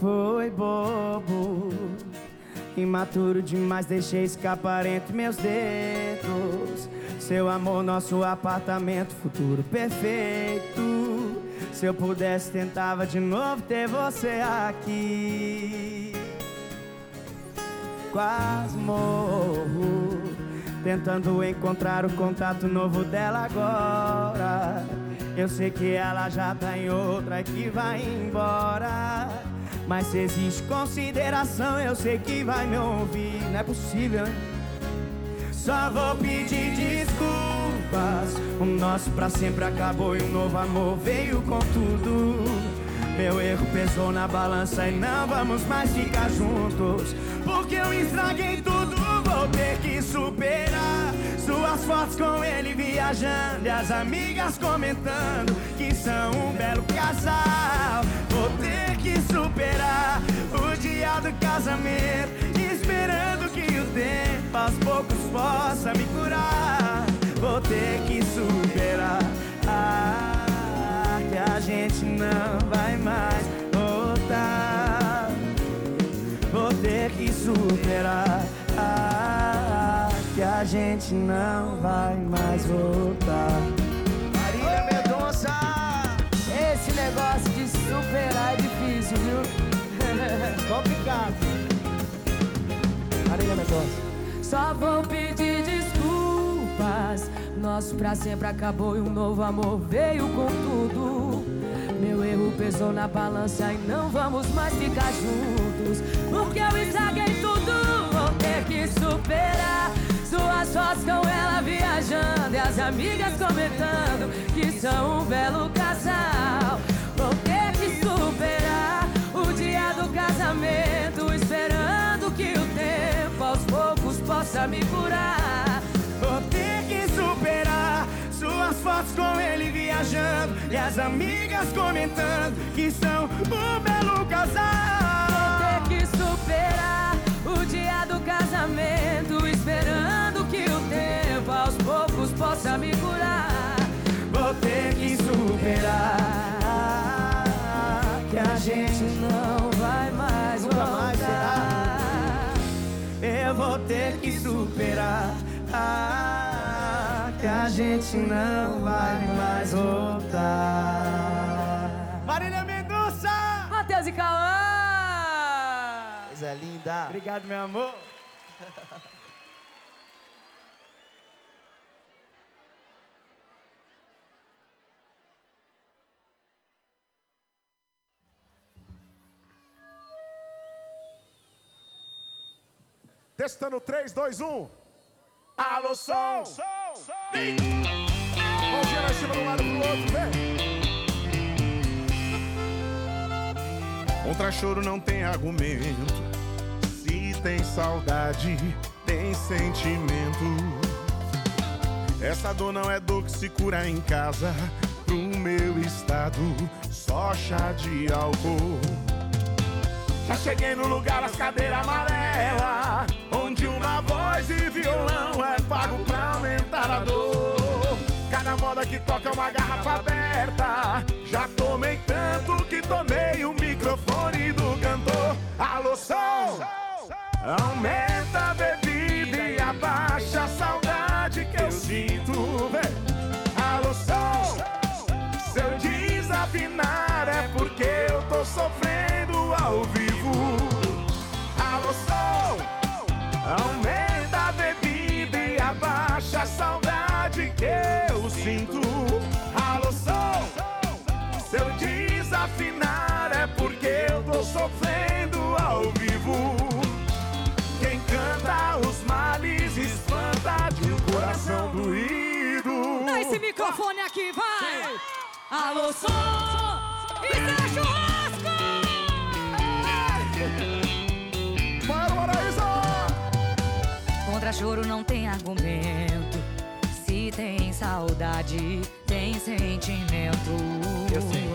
foi bobo. Imaturo demais, deixei escapar entre meus dedos. Seu amor, nosso apartamento, futuro perfeito. Se eu pudesse, tentava de novo ter você aqui. Quase morro, tentando encontrar o contato novo dela agora. Eu sei que ela já tá em outra que vai embora. Mas se existe consideração, eu sei que vai me ouvir. Não é possível? Só vou pedir desculpas. O nosso pra sempre acabou e um novo amor veio com tudo. Meu erro pesou na balança e não vamos mais ficar juntos. Porque eu estraguei tudo, vou ter que superar. Suas fotos com ele viajando e as amigas comentando que são um belo casal. Vou ter que superar o dia do casamento, esperando que o tempo aos poucos possa me curar. Vou ter que superar. Ah, que a gente não vai mais voltar. Vou ter que superar. Que a gente não vai mais voltar. Marília Mendonça! Esse negócio de superar é difícil, viu? Complicado. Marília Mendonça. Só vou pedir desculpas. Nosso pra sempre acabou e um novo amor veio com tudo. Meu erro pesou na balança e não vamos mais ficar juntos. Porque eu estraguei tudo, vou ter que superar. Suas fotos com ela viajando e as amigas comentando que são um belo casal. Vou ter que superar o dia do casamento, esperando que o tempo aos poucos possa me curar. Vou ter que superar suas fotos com ele viajando e as amigas comentando que são um belo casal. Vou ter que superar o dia do casamento, poucos possa me curar. Vou ter que superar que a gente não vai mais Nunca mais voltar. Eu vou ter que superar ah, que a gente não vai mais voltar. Marília Mendonça! Matheus e Cauã! Coisa linda. Obrigado, meu amor. Testando 3, 2, 1. Alô, som! Mãozinha na cima de um lado pro outro, vem. Contra choro não tem argumento. Se tem saudade, tem sentimento. Essa dor não é dor que se cura em casa. Pro meu estado, só chá de álcool. Já cheguei no lugar das cadeiras amarelas, onde uma voz e violão é pago pra aumentar a dor. Cada moda que toca é uma garrafa aberta. Já tomei tanto que tomei o microfone do cantor. Alô, som! Aumenta a bebida e abaixa a saudade que eu sinto. Vem. Alô, som! Se eu desafinar é porque eu tô sofrendo ao vivo. Alô, som! Aumenta a bebida e abaixa a saudade que eu sinto. Alô, som! Se eu desafinar é porque eu tô sofrendo ao vivo. Quem canta os males espanta de um coração doído. Dá esse microfone aqui, vai! Alô, som! Isso é Contra choro não tem argumento. Se tem saudade, tem sentimento. Eu sei.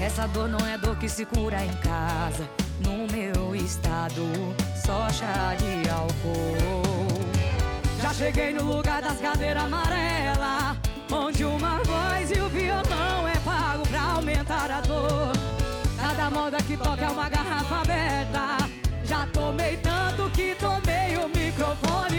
Essa dor não é dor que se cura em casa. No meu estado, só chá de álcool. Já cheguei no lugar das cadeiras amarelas, onde uma voz e o violão é pago pra aumentar a dor. Cada moda que toca é uma garrafa aberta. Já tomei tanto que tomei o microfone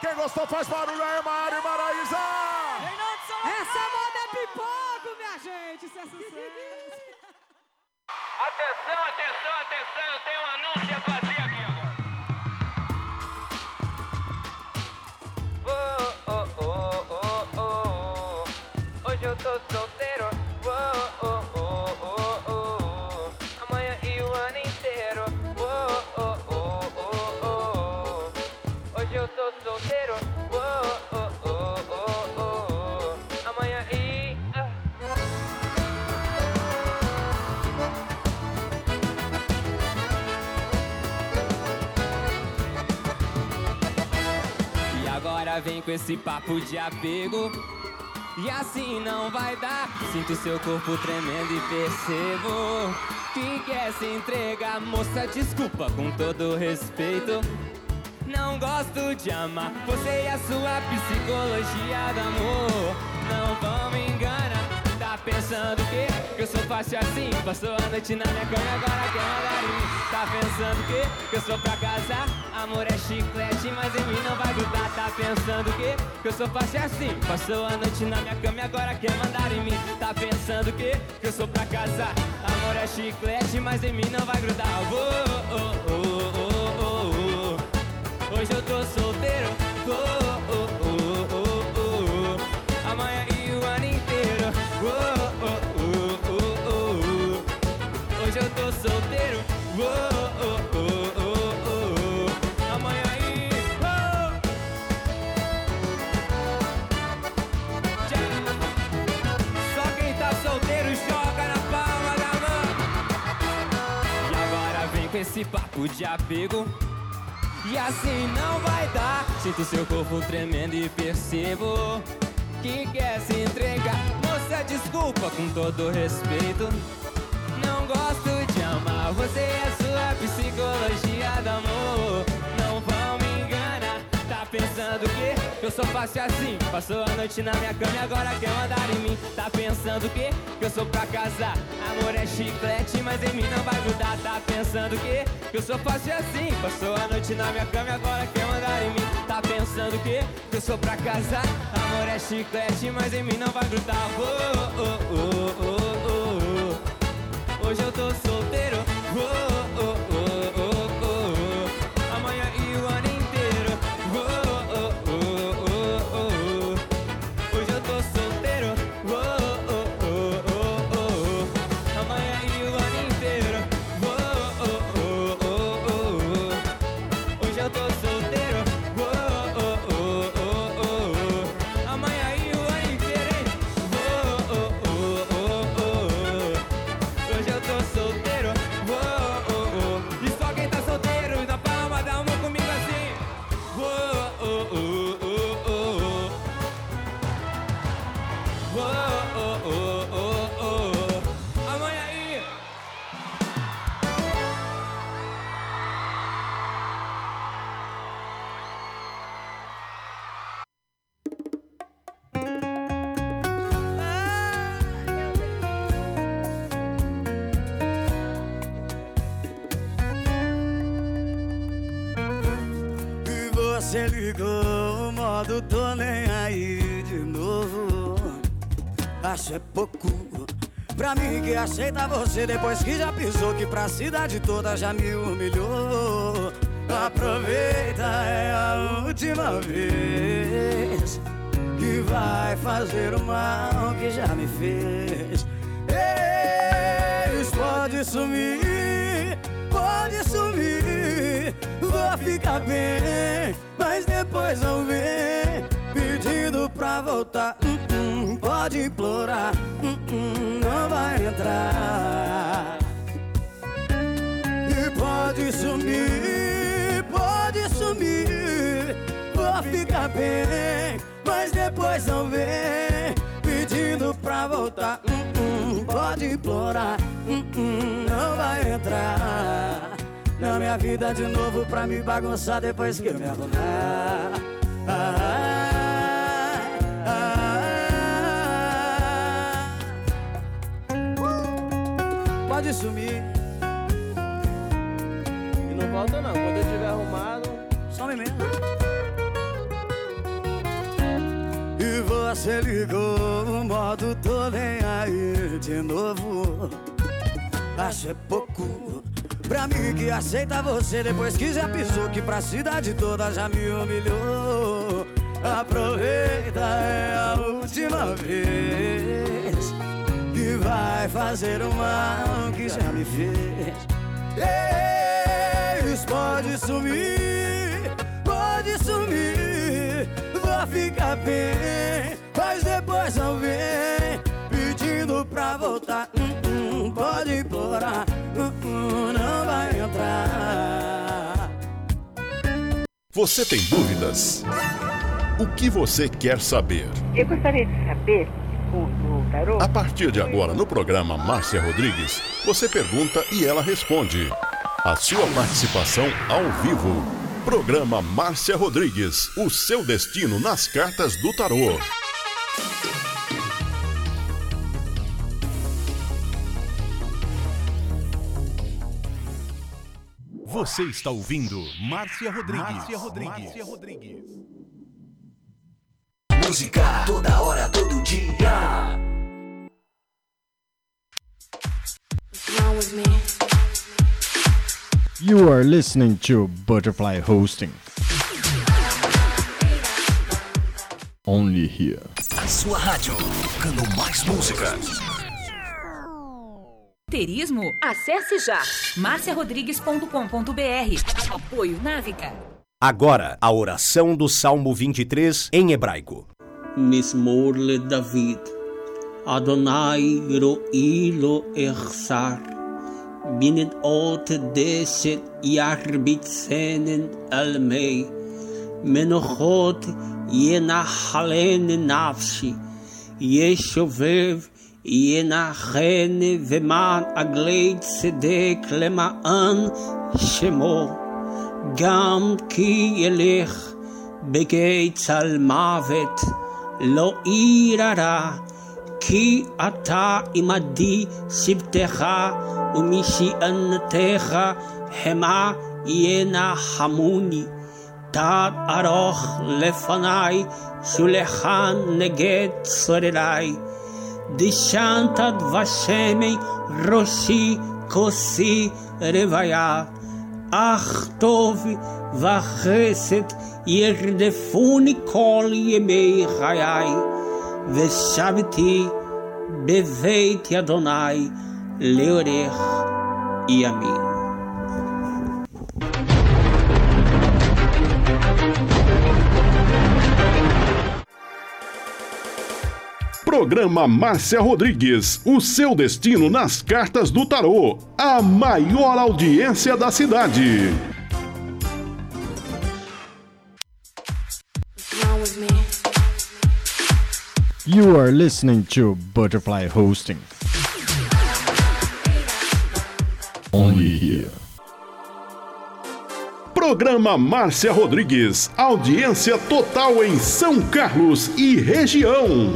Quem gostou faz barulho aí, Mário Maraísa! Essa moda é pipoco, minha gente, isso é sucesso. Atenção, atenção, atenção, eu tenho um anúncio com esse papo de apego. E assim não vai dar. Sinto seu corpo tremendo e percebo que quer se entregar. Moça, desculpa com todo respeito. Não gosto de amar você e a sua psicologia do amor. Não vão me enganar. Pensando que, eu sou fácil assim? Passou a noite na minha cama agora quer mandar em mim. Tá pensando que, eu sou pra casar? Amor é chiclete, mas em mim não vai grudar. Tá pensando que, que eu sou fácil assim? Passou a noite na minha cama e agora quer mandar em mim. Tá pensando que, que eu sou pra casar? Amor é chiclete, mas em mim não vai grudar. Oh, oh, oh, oh. Hoje eu tô solteiro. Oh, oh, oh, oh, oh. Amanhã e o ano inteiro. Esse papo de apego. E assim não vai dar. Sinto seu corpo tremendo e percebo que quer se entregar. Moça, desculpa com todo respeito. Gosto de amar você a sua psicologia do amor. Não vão me enganar. Tá pensando que eu sou fácil assim? Passou a noite na minha cama e agora quer mandar em mim. Tá pensando que eu sou pra casar? Amor é chiclete, mas em mim não vai grudar. Tá pensando que eu sou fácil assim? Passou a noite na minha cama e agora quer mandar em mim. Tá pensando que eu sou pra casar? Amor é chiclete, mas em mim não vai grudar. Oh, oh, oh, oh, oh. Hoje eu tô solteiro. Oh, aceita você depois que já pisou Que pra cidade toda já me humilhou. Aproveita, é a última vez Que vai fazer o mal que já me fez. Eles pode sumir, pode sumir Vou ficar bem, mas depois não vem Pedindo pra voltar, hum, hum, pode implorar. Hum, Não vai entrar. E pode sumir, pode sumir. Vou ficar bem, mas depois não vem. Pedindo pra voltar, hum, hum, pode implorar. Hum, hum, Não vai entrar. Na minha vida de novo pra me bagunçar depois que eu me arrumar. Ah, Pode sumir. E não volta não, quando eu tiver arrumado. Some mesmo. E você ligou o modo tô nem aí de novo. Acho é pouco pra mim que aceita você depois que já pisou que pra cidade toda já me humilhou. Aproveita é a última vez vai fazer o mal que já me fez. Eles pode sumir, pode sumir, vou ficar bem, mas depois não vem pedindo pra voltar. Hum, hum, pode implorar, hum, não vai entrar. Você tem dúvidas? O que você quer saber? Eu gostaria de saber, tarô, A partir de agora, no programa Márcia Rodrigues, você pergunta e ela responde. A sua participação ao vivo. Programa Márcia Rodrigues, o seu destino nas cartas do tarô. Você está ouvindo Márcia Rodrigues. Márcia Rodrigues. Música toda hora, todo dia. You are listening to Butterfly Hosting. Only here. A sua rádio, tocando mais música. Terismo? Acesse já marciarodrigues.com.br. Apoio Návica. Agora, a oração do Salmo 23 em hebraico. Mismorle David אדוני רואי לו אחסר, בנדעות דשת ירביצנן על מי, מנוחות ינחלני נפשי, ישובב ינחני ומען עגלי צדק למען שמו, גם כי ילך בגיא צל מוות, לא ירא כי אתה עמדי שבטך ומשענתך המה ינחמוני. תת ארוך לפניי, שולחן נגד צורריי. דשנת דבשמי ראשי כוסי רוויה. אך טוב וחסד ירדפוני כל ימי חיי, Veshavti Beveit Adonai Leorer e Amin. Programa Márcia Rodrigues, o seu destino nas cartas do tarô, a maior audiência da cidade. You are listening to Butterfly Hosting. Only here. Programa Márcia Rodrigues, audiência total em São Carlos e região.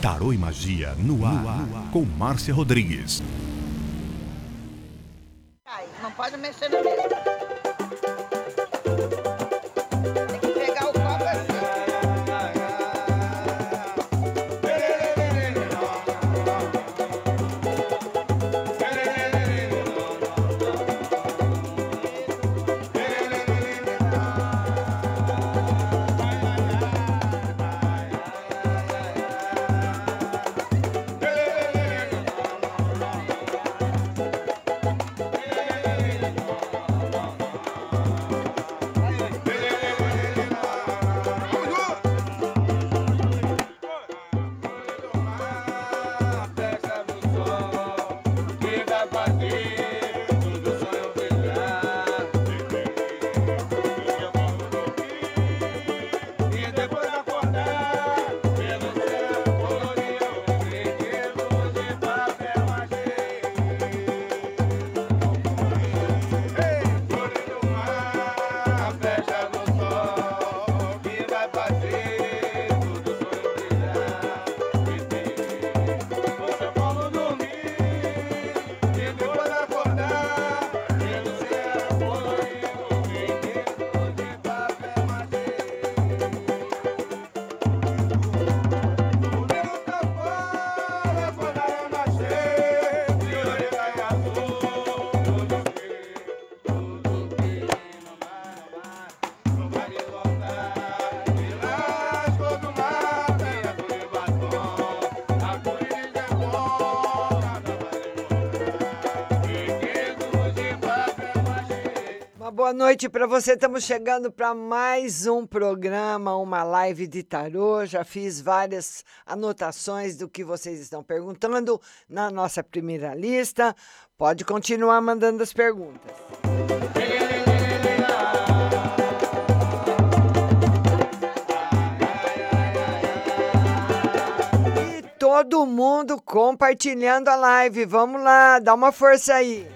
Tarô e Magia no ar, com Márcia Rodrigues. Não pode mexer na mesa. Boa noite para você. Estamos chegando para mais um programa, uma live de tarô. Já fiz várias anotações do que vocês estão perguntando na nossa primeira lista. Pode continuar mandando as perguntas. E todo mundo compartilhando a live. Vamos lá, dá uma força aí.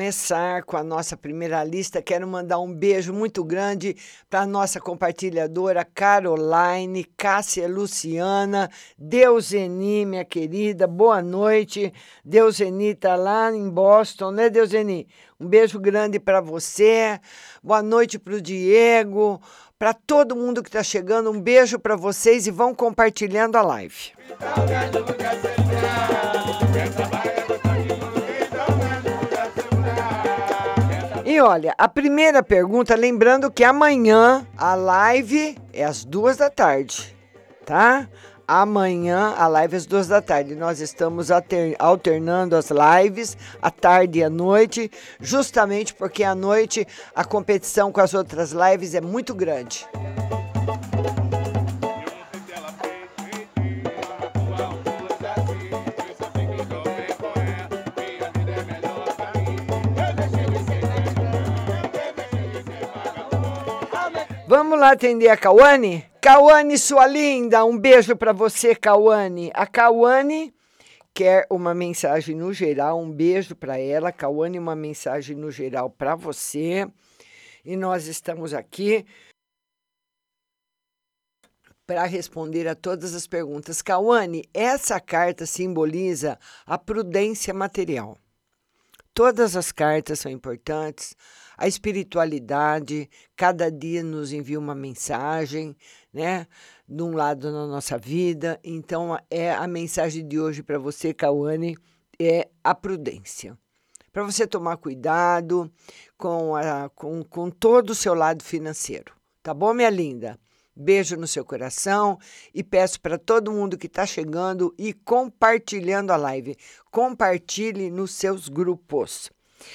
Começar com a nossa primeira lista. Quero mandar um beijo muito grande para a nossa compartilhadora Caroline, Cássia Luciana, Deuseni, minha querida, boa noite. Deuseni está lá em Boston, né, Deuseni? Um beijo grande para você. Boa noite para o Diego, para todo mundo que está chegando. Um beijo para vocês e vão compartilhando a live. E olha, a primeira pergunta, lembrando que amanhã a live é às duas da tarde, tá? Amanhã a live é às duas da tarde. Nós estamos alter- alternando as lives à tarde e à noite, justamente porque à noite a competição com as outras lives é muito grande. Vamos lá atender a Cauane? Cauane, sua linda, um beijo para você, Cauane. A Cauane quer uma mensagem no geral, um beijo para ela. Cauane, uma mensagem no geral para você. E nós estamos aqui para responder a todas as perguntas. Cauane, essa carta simboliza a prudência material. Todas as cartas são importantes, a espiritualidade, cada dia nos envia uma mensagem, né? De um lado na nossa vida. Então, é a mensagem de hoje para você, Cauane, é a prudência. Para você tomar cuidado com, a, com, com todo o seu lado financeiro. Tá bom, minha linda? Beijo no seu coração e peço para todo mundo que está chegando e compartilhando a live. Compartilhe nos seus grupos.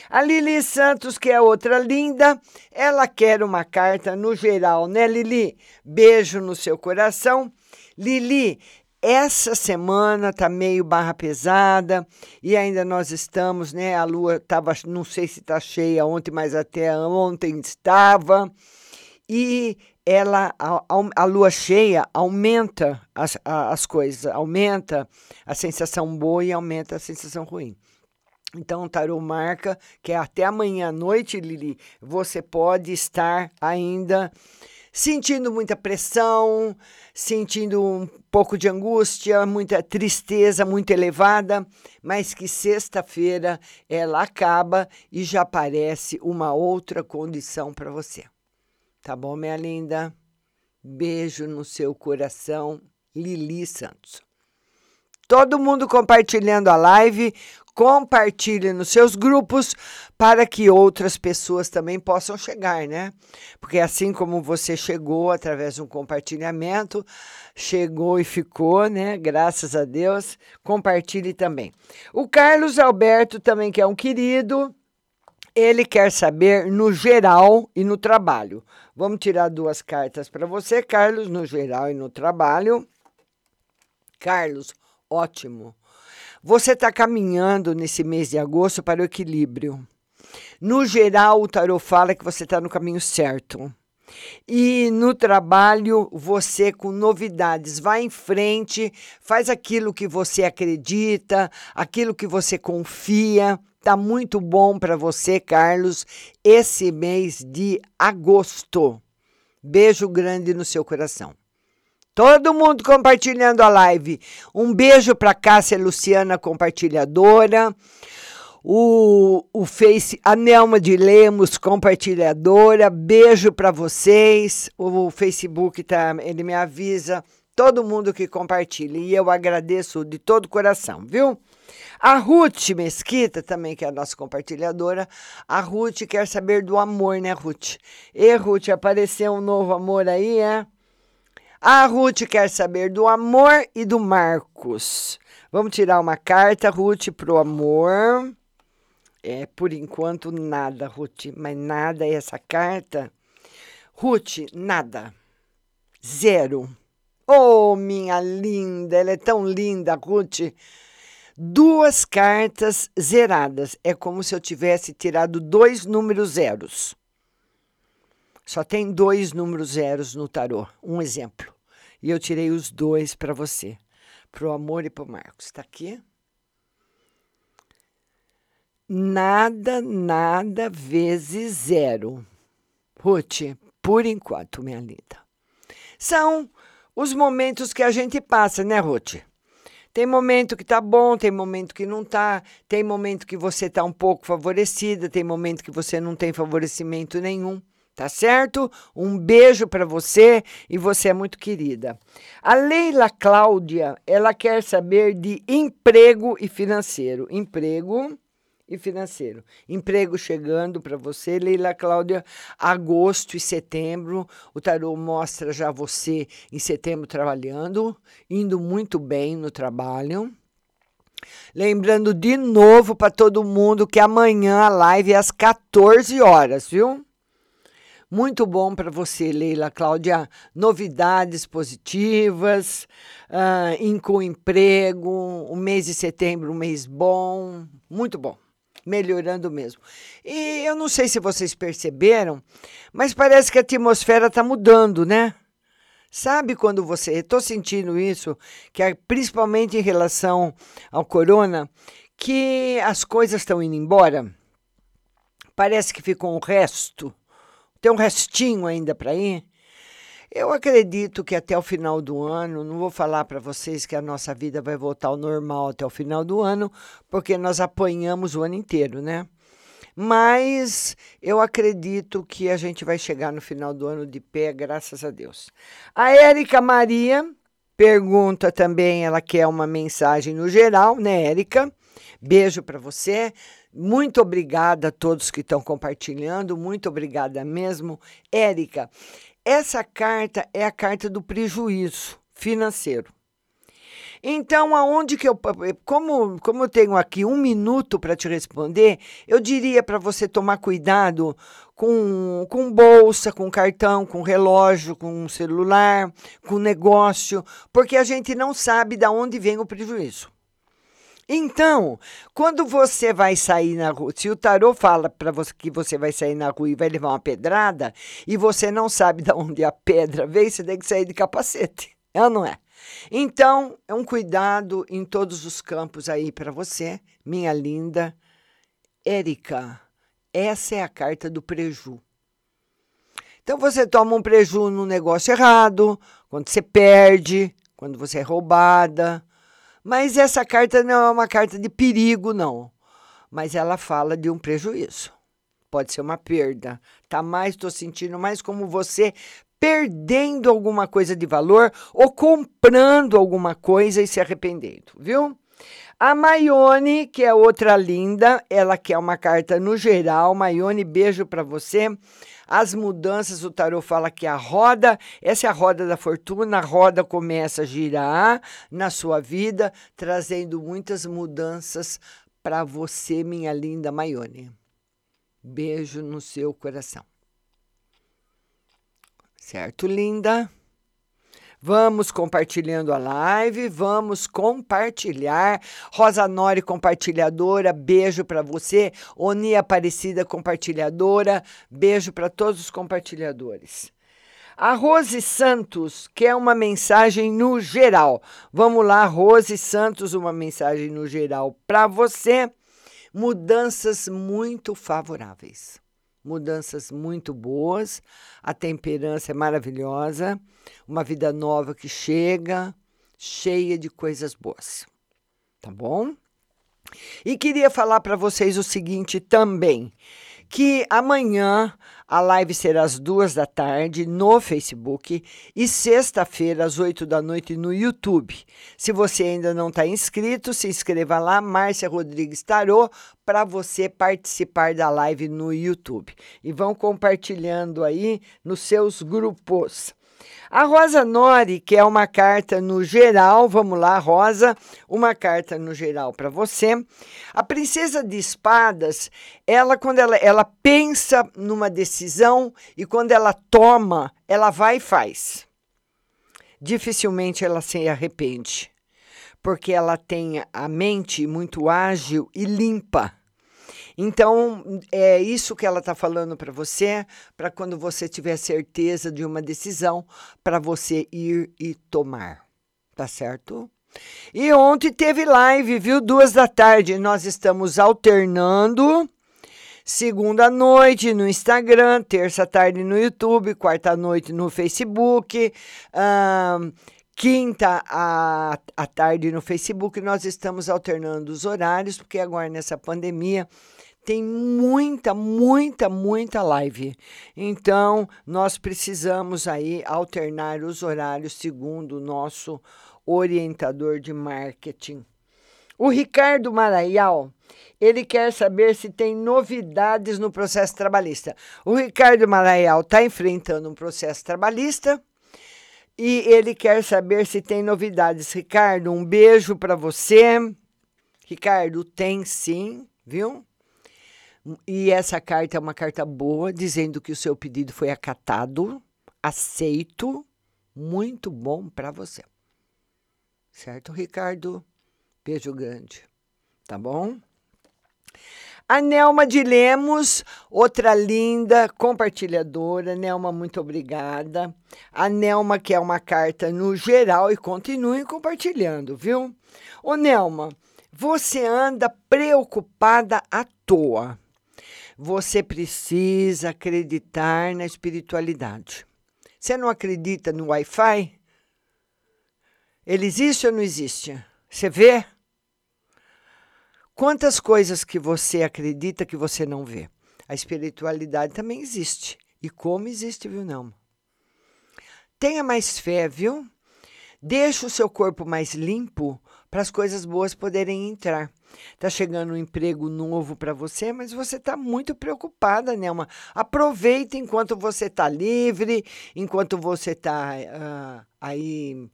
A Lili Santos, que é outra linda, ela quer uma carta no geral, né, Lili? Beijo no seu coração. Lili, essa semana tá meio barra pesada e ainda nós estamos, né? A lua tava, não sei se tá cheia ontem, mas até ontem estava. E ela, a, a lua cheia aumenta as, as coisas, aumenta a sensação boa e aumenta a sensação ruim. Então, o tarô marca que até amanhã à noite, Lili, você pode estar ainda sentindo muita pressão, sentindo um pouco de angústia, muita tristeza muito elevada, mas que sexta-feira ela acaba e já aparece uma outra condição para você. Tá bom, minha linda? Beijo no seu coração, Lili Santos. Todo mundo compartilhando a live, compartilhe nos seus grupos para que outras pessoas também possam chegar, né? Porque assim como você chegou através de um compartilhamento, chegou e ficou, né? Graças a Deus, compartilhe também. O Carlos Alberto também que é um querido, ele quer saber no geral e no trabalho. Vamos tirar duas cartas para você, Carlos, no geral e no trabalho. Carlos, ótimo. Você está caminhando nesse mês de agosto para o equilíbrio. No geral, o tarot fala que você está no caminho certo. E no trabalho, você com novidades, vai em frente, faz aquilo que você acredita, aquilo que você confia. Tá muito bom para você, Carlos, esse mês de agosto. Beijo grande no seu coração. Todo mundo compartilhando a live. Um beijo para Cássia Luciana, compartilhadora. O, o Face, a Nelma de Lemos, compartilhadora. Beijo para vocês. O Facebook tá, ele me avisa todo mundo que compartilha e eu agradeço de todo o coração, viu? A Ruth Mesquita, também que é a nossa compartilhadora, a Ruth quer saber do amor, né, Ruth? E, Ruth, apareceu um novo amor aí, é? A Ruth quer saber do amor e do Marcos. Vamos tirar uma carta, Ruth, pro amor. É, por enquanto, nada, Ruth, mas nada essa carta. Ruth, nada. Zero. Oh, minha linda, ela é tão linda, Ruth. Duas cartas zeradas. É como se eu tivesse tirado dois números zeros. Só tem dois números zeros no tarô. Um exemplo. E eu tirei os dois para você, para o amor e para o Marcos. Está aqui? Nada, nada vezes zero. Ruth, por enquanto, minha linda. São os momentos que a gente passa, né, Ruth? Tem momento que tá bom, tem momento que não tá, tem momento que você tá um pouco favorecida, tem momento que você não tem favorecimento nenhum. Tá certo? Um beijo para você e você é muito querida. A Leila Cláudia, ela quer saber de emprego e financeiro. Emprego e financeiro. Emprego chegando para você, Leila Cláudia, agosto e setembro. O tarô mostra já você em setembro trabalhando, indo muito bem no trabalho. Lembrando de novo para todo mundo que amanhã a live é às 14 horas, viu? Muito bom para você, Leila Cláudia. Novidades positivas, uh, em com emprego, o mês de setembro, um mês bom, muito bom. Melhorando mesmo. E eu não sei se vocês perceberam, mas parece que a atmosfera está mudando, né? Sabe quando você. Estou sentindo isso, que é, principalmente em relação ao corona, que as coisas estão indo embora. Parece que ficou um resto tem um restinho ainda para ir? Eu acredito que até o final do ano, não vou falar para vocês que a nossa vida vai voltar ao normal até o final do ano, porque nós apanhamos o ano inteiro, né? Mas eu acredito que a gente vai chegar no final do ano de pé, graças a Deus. A Érica Maria pergunta também, ela quer uma mensagem no geral, né, Érica? Beijo para você. Muito obrigada a todos que estão compartilhando, muito obrigada mesmo. Érica, essa carta é a carta do prejuízo financeiro. Então, aonde que eu. Como, como eu tenho aqui um minuto para te responder, eu diria para você tomar cuidado com, com bolsa, com cartão, com relógio, com celular, com negócio, porque a gente não sabe de onde vem o prejuízo. Então, quando você vai sair na rua, se o tarô fala para você que você vai sair na rua e vai levar uma pedrada, e você não sabe de onde a pedra veio, você tem que sair de capacete. É ou não é? Então, é um cuidado em todos os campos aí para você, minha linda Érica. Essa é a carta do preju. Então você toma um preju no negócio errado, quando você perde, quando você é roubada, mas essa carta não é uma carta de perigo, não. Mas ela fala de um prejuízo. Pode ser uma perda. Tá mais, estou sentindo mais como você perdendo alguma coisa de valor ou comprando alguma coisa e se arrependendo, viu? A Maione, que é outra linda, ela quer uma carta no geral. Maione, beijo para você. As mudanças, o tarô fala que a roda, essa é a roda da fortuna, a roda começa a girar na sua vida, trazendo muitas mudanças para você, minha linda Maione. Beijo no seu coração. Certo, linda? Vamos compartilhando a live, vamos compartilhar. Rosa Nori, compartilhadora, beijo para você. Oni Aparecida, compartilhadora, beijo para todos os compartilhadores. A Rose Santos quer uma mensagem no geral. Vamos lá, Rose Santos, uma mensagem no geral para você. Mudanças muito favoráveis. Mudanças muito boas, a temperança é maravilhosa, uma vida nova que chega, cheia de coisas boas. Tá bom? E queria falar para vocês o seguinte também, que amanhã a live será às duas da tarde no Facebook e sexta-feira às oito da noite no YouTube. Se você ainda não está inscrito, se inscreva lá, Márcia Rodrigues Tarô, para você participar da live no YouTube. E vão compartilhando aí nos seus grupos. A Rosa Nori, que é uma carta no geral, vamos lá, Rosa, uma carta no geral para você. A princesa de espadas, ela quando ela, ela pensa numa decisão e quando ela toma, ela vai e faz. Dificilmente ela se arrepende, porque ela tem a mente muito ágil e limpa. Então, é isso que ela está falando para você, para quando você tiver certeza de uma decisão, para você ir e tomar. Tá certo? E ontem teve live, viu? Duas da tarde. Nós estamos alternando. Segunda noite no Instagram, terça tarde no YouTube, quarta noite no Facebook, quinta à, à tarde no Facebook. Nós estamos alternando os horários, porque agora nessa pandemia tem muita, muita, muita live. Então, nós precisamos aí alternar os horários segundo o nosso orientador de marketing. O Ricardo Maraial, ele quer saber se tem novidades no processo trabalhista. O Ricardo Maraial está enfrentando um processo trabalhista e ele quer saber se tem novidades. Ricardo, um beijo para você. Ricardo, tem sim, viu? E essa carta é uma carta boa, dizendo que o seu pedido foi acatado, aceito, muito bom para você. Certo, Ricardo? Beijo grande. Tá bom? A Nelma de Lemos, outra linda compartilhadora. Nelma, muito obrigada. A Nelma quer uma carta no geral e continue compartilhando, viu? Ô, Nelma, você anda preocupada à toa. Você precisa acreditar na espiritualidade. Você não acredita no Wi-Fi? Ele existe ou não existe? Você vê? Quantas coisas que você acredita que você não vê? A espiritualidade também existe. E como existe, viu, não? Tenha mais fé, viu? Deixe o seu corpo mais limpo para as coisas boas poderem entrar. Está chegando um emprego novo para você, mas você está muito preocupada, Nelma. Aproveite enquanto você está livre, enquanto você está uh, ah, aí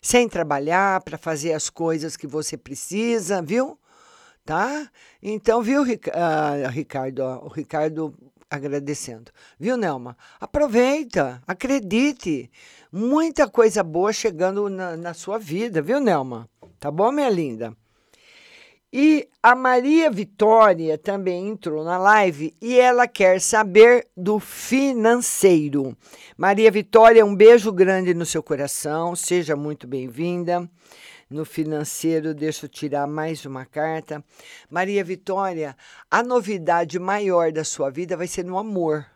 sem trabalhar para fazer as coisas que você precisa, viu? Tá? Então, viu, uh, Ricardo? o Ricardo agradecendo. Viu, Nelma? Aproveita, acredite. Muita coisa boa chegando na, na sua vida, viu, Nelma? Tá bom, minha linda? E a Maria Vitória também entrou na live e ela quer saber do financeiro. Maria Vitória, um beijo grande no seu coração, seja muito bem-vinda. No financeiro, deixa eu tirar mais uma carta. Maria Vitória, a novidade maior da sua vida vai ser no amor.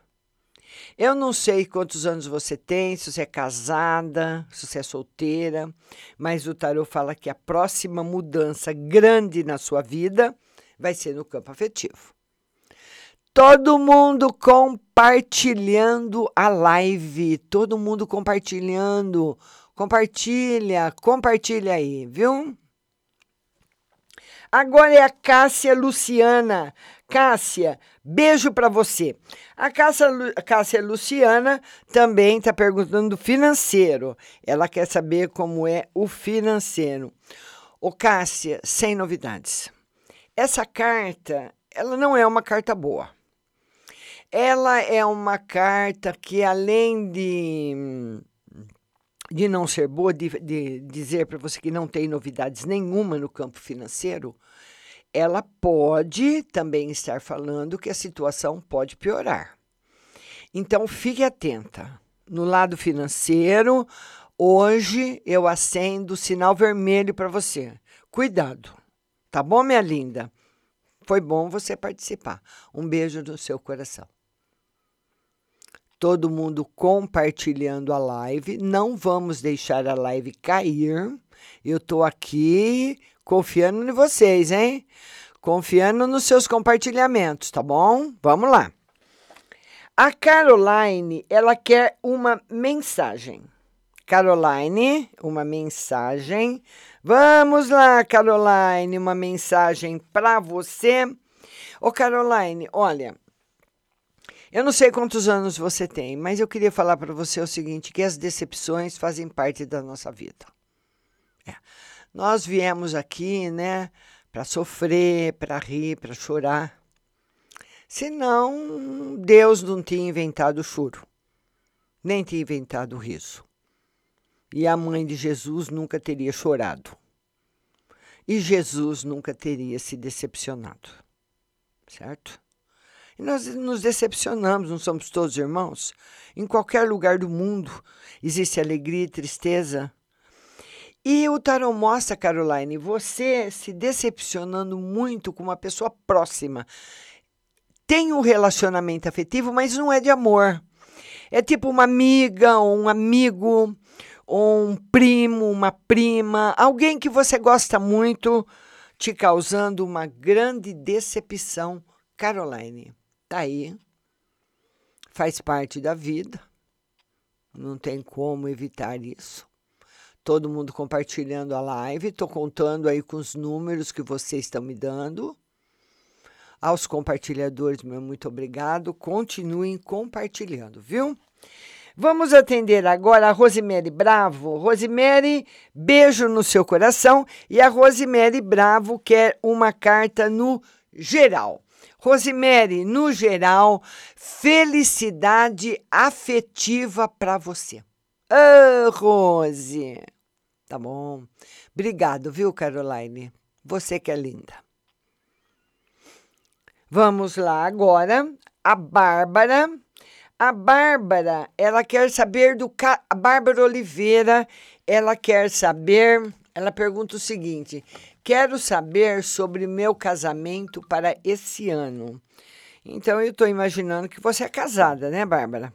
Eu não sei quantos anos você tem, se você é casada, se você é solteira, mas o tarot fala que a próxima mudança grande na sua vida vai ser no campo afetivo. Todo mundo compartilhando a live, todo mundo compartilhando. Compartilha, compartilha aí, viu? Agora é a Cássia Luciana. Cássia, beijo para você. A Cássia, Cássia Luciana também está perguntando do financeiro. Ela quer saber como é o financeiro. Ô Cássia, sem novidades. Essa carta, ela não é uma carta boa. Ela é uma carta que, além de, de não ser boa, de, de dizer para você que não tem novidades nenhuma no campo financeiro, ela pode também estar falando que a situação pode piorar. Então, fique atenta. No lado financeiro, hoje eu acendo o sinal vermelho para você. Cuidado. Tá bom, minha linda? Foi bom você participar. Um beijo no seu coração. todo mundo compartilhando a live. Não vamos deixar a live cair. Eu tô aqui confiando em vocês, hein? Confiando nos seus compartilhamentos, tá bom? Vamos lá. A Caroline, ela quer uma mensagem. Caroline, uma mensagem. Vamos lá, Caroline, uma mensagem para você. Ô, Caroline, olha, eu não sei quantos anos você tem, mas eu queria falar para você o seguinte: que as decepções fazem parte da nossa vida. É. Nós viemos aqui, né, para sofrer, para rir, para chorar. Senão, Deus não tinha inventado o choro, nem tinha inventado o riso. E a mãe de Jesus nunca teria chorado. E Jesus nunca teria se decepcionado. Certo? E nós nos decepcionamos, não somos todos irmãos? Em qualquer lugar do mundo existe alegria e tristeza. E o tarot mostra, Caroline, você se decepcionando muito com uma pessoa próxima. Tem um relacionamento afetivo, mas não é de amor. É tipo uma amiga ou um amigo, ou um primo, uma prima, alguém que você gosta muito, te causando uma grande decepção, Caroline. Tá aí. Faz parte da vida. Não tem como evitar isso. Todo mundo compartilhando a live. Estou contando aí com os números que vocês estão me dando. Aos compartilhadores, meu muito obrigado. Continuem compartilhando, viu? Vamos atender agora a Rosemary Bravo. Rosemary, beijo no seu coração. E a Rosemary Bravo quer uma carta no geral. Rosemary, no geral, felicidade afetiva para você. Ah, Rose. Tá bom. Obrigado, viu, Caroline? Você que é linda. Vamos lá agora. A Bárbara. A Bárbara, ela quer saber do. A Bárbara Oliveira, ela quer saber. Ela pergunta o seguinte: Quero saber sobre meu casamento para esse ano. Então, eu estou imaginando que você é casada, né, Bárbara?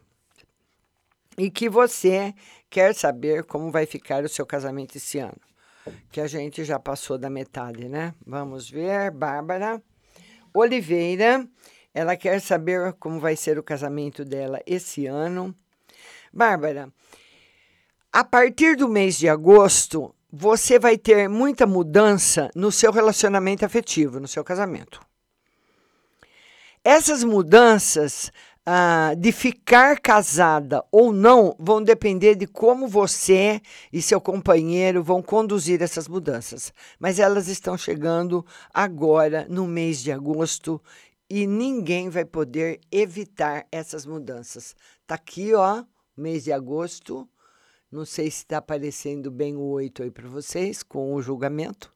E que você quer saber como vai ficar o seu casamento esse ano. Que a gente já passou da metade, né? Vamos ver, Bárbara. Oliveira, ela quer saber como vai ser o casamento dela esse ano. Bárbara, a partir do mês de agosto, você vai ter muita mudança no seu relacionamento afetivo, no seu casamento. Essas mudanças ah, de ficar casada ou não vão depender de como você e seu companheiro vão conduzir essas mudanças. Mas elas estão chegando agora, no mês de agosto, e ninguém vai poder evitar essas mudanças. Tá aqui, ó, mês de agosto não sei se está aparecendo bem o 8 aí para vocês, com o julgamento.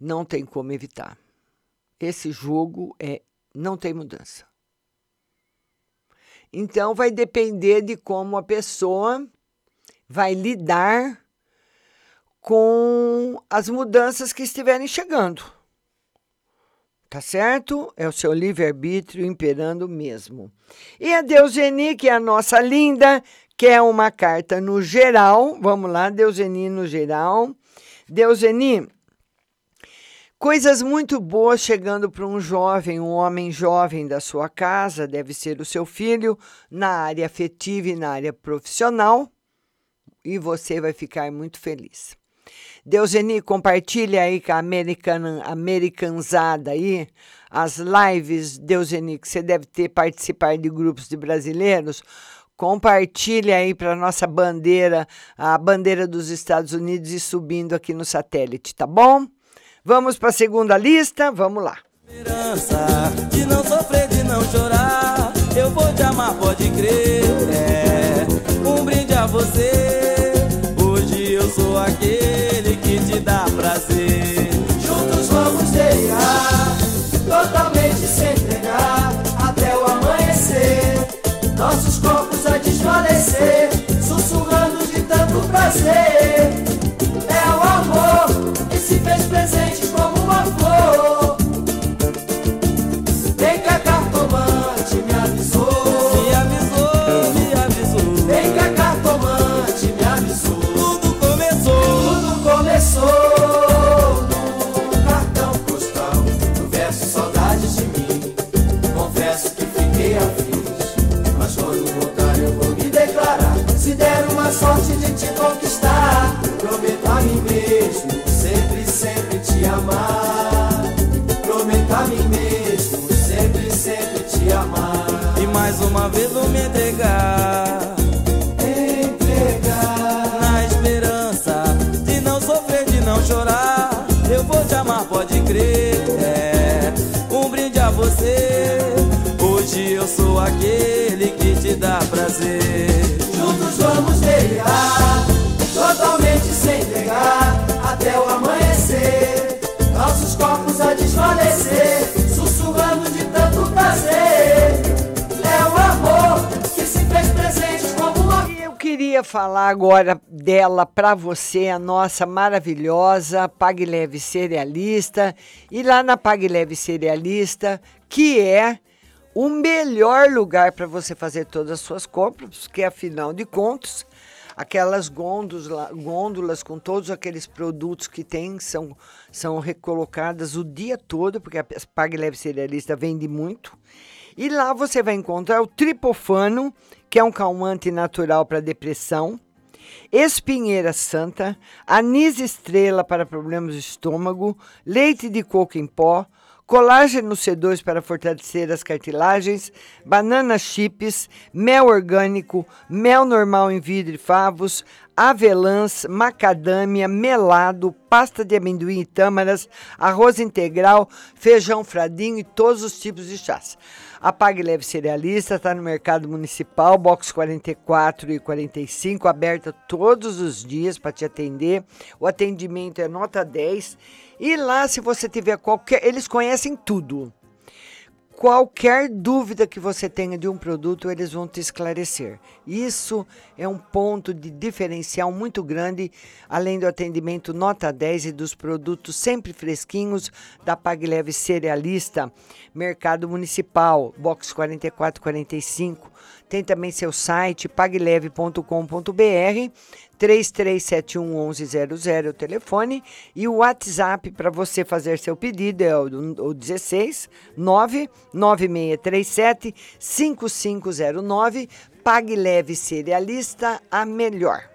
Não tem como evitar. Esse jogo é não tem mudança. Então vai depender de como a pessoa vai lidar com as mudanças que estiverem chegando. Tá certo? É o seu livre-arbítrio imperando mesmo. E a Deuseni, que é a nossa linda, quer uma carta no geral. Vamos lá, Deuseni no geral. Deuseni, coisas muito boas chegando para um jovem, um homem jovem da sua casa, deve ser o seu filho, na área afetiva e na área profissional. E você vai ficar muito feliz. Deuseni, compartilha aí com a american, americanzada aí, as lives, Deuseni, que você deve ter participado de grupos de brasileiros Compartilhe aí para nossa bandeira, a bandeira dos Estados Unidos e subindo aqui no satélite, tá bom? Vamos para a segunda lista, vamos lá. Esperança de não sofrer, de não chorar, eu vou te amar, pode crer. É um brinde a você. Hoje eu sou aquele que te dá prazer. Juntos vamos deixar totalmente se entregar até o amanhecer. Nossos corpos desfalecer, sussurrando de tanto prazer. Se fez presente dá prazer. Juntos vamos guerrear, totalmente sem negar, até o amanhecer. Nossos corpos a desfalecer, sussurrando de tanto prazer. É o amor que se fez presente como uma. Eu queria falar agora dela para você, a nossa maravilhosa Pag Leve Cerealista. E lá na Pag Leve Cerealista, que é o melhor lugar para você fazer todas as suas compras, que afinal de contas, aquelas gôndolas, gôndolas com todos aqueles produtos que tem são, são recolocadas o dia todo, porque a Pag Leve Cerealista vende muito. E lá você vai encontrar o tripofano, que é um calmante natural para depressão, espinheira santa, anis estrela para problemas de estômago, leite de coco em pó, colágeno C2 para fortalecer as cartilagens, banana chips, mel orgânico, mel normal em vidro e favos, avelãs, macadâmia, melado, pasta de amendoim e tâmaras, arroz integral, feijão fradinho e todos os tipos de chás. A Pag Leve Cerealista está no mercado municipal, box 44 e 45, aberta todos os dias para te atender. O atendimento é nota 10. E lá, se você tiver qualquer. Eles conhecem tudo. Qualquer dúvida que você tenha de um produto, eles vão te esclarecer. Isso é um ponto de diferencial muito grande, além do atendimento nota 10 e dos produtos sempre fresquinhos da PagLeve Cerealista, Mercado Municipal, box 4445. Tem também seu site pagleve.com.br, 3371 1100 o telefone e o WhatsApp para você fazer seu pedido é o, o 16 99637 5509. Pague Leve Cerealista, a melhor.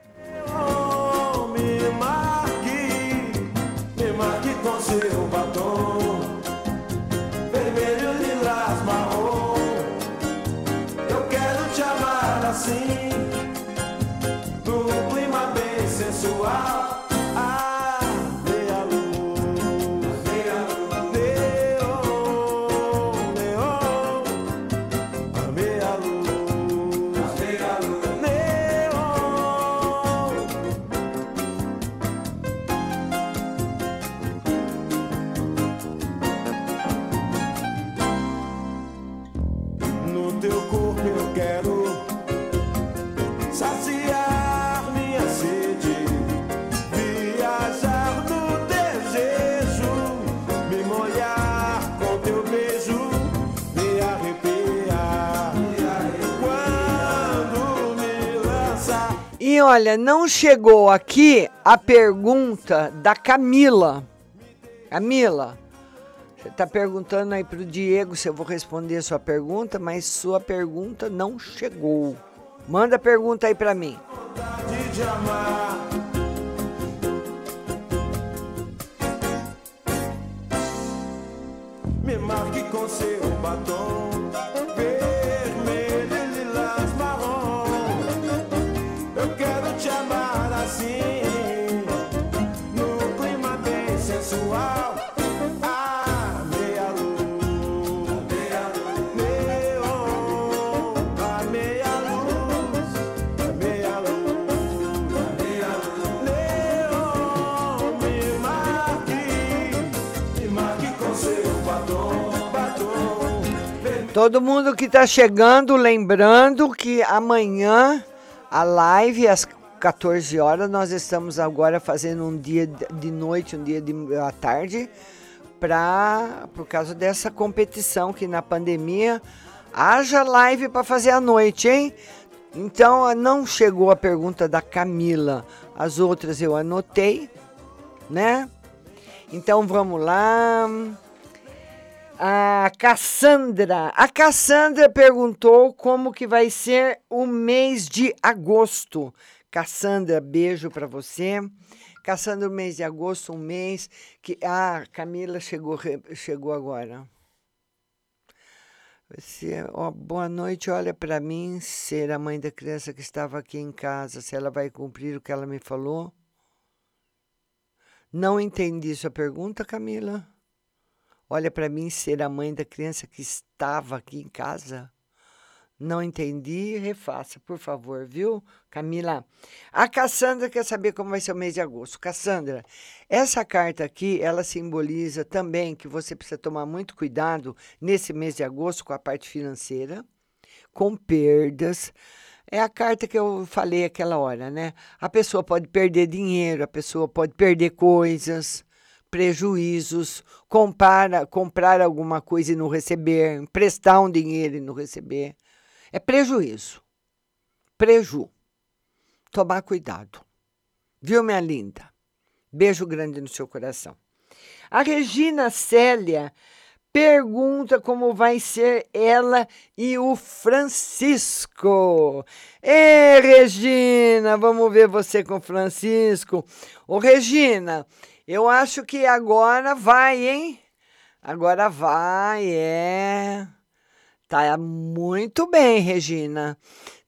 Olha, não chegou aqui a pergunta da Camila. Camila, você está perguntando aí para o Diego se eu vou responder a sua pergunta, mas sua pergunta não chegou. Manda a pergunta aí para mim. Me marque com seu batom Todo mundo que está chegando, lembrando que amanhã a live às 14 horas nós estamos agora fazendo um dia de noite, um dia de à tarde, para por causa dessa competição que na pandemia haja live para fazer à noite, hein? Então não chegou a pergunta da Camila, as outras eu anotei, né? Então vamos lá. A Cassandra. A Cassandra perguntou como que vai ser o mês de agosto. Cassandra, beijo para você. Cassandra, o mês de agosto, um mês que. Ah, Camila chegou, chegou agora. Você, ó, boa noite, olha para mim, ser a mãe da criança que estava aqui em casa, se ela vai cumprir o que ela me falou. Não entendi sua pergunta, Camila. Olha para mim, ser a mãe da criança que estava aqui em casa. Não entendi, refaça, por favor, viu, Camila? A Cassandra quer saber como vai ser o mês de agosto. Cassandra, essa carta aqui, ela simboliza também que você precisa tomar muito cuidado nesse mês de agosto com a parte financeira, com perdas. É a carta que eu falei aquela hora, né? A pessoa pode perder dinheiro, a pessoa pode perder coisas, prejuízos, comprar, comprar alguma coisa e não receber, emprestar um dinheiro e não receber. É prejuízo. Preju. Tomar cuidado. Viu, minha linda? Beijo grande no seu coração. A Regina Célia pergunta como vai ser ela e o Francisco. Ê, Regina, vamos ver você com o Francisco. Ô, Regina, eu acho que agora vai, hein? Agora vai, é. Tá muito bem, Regina.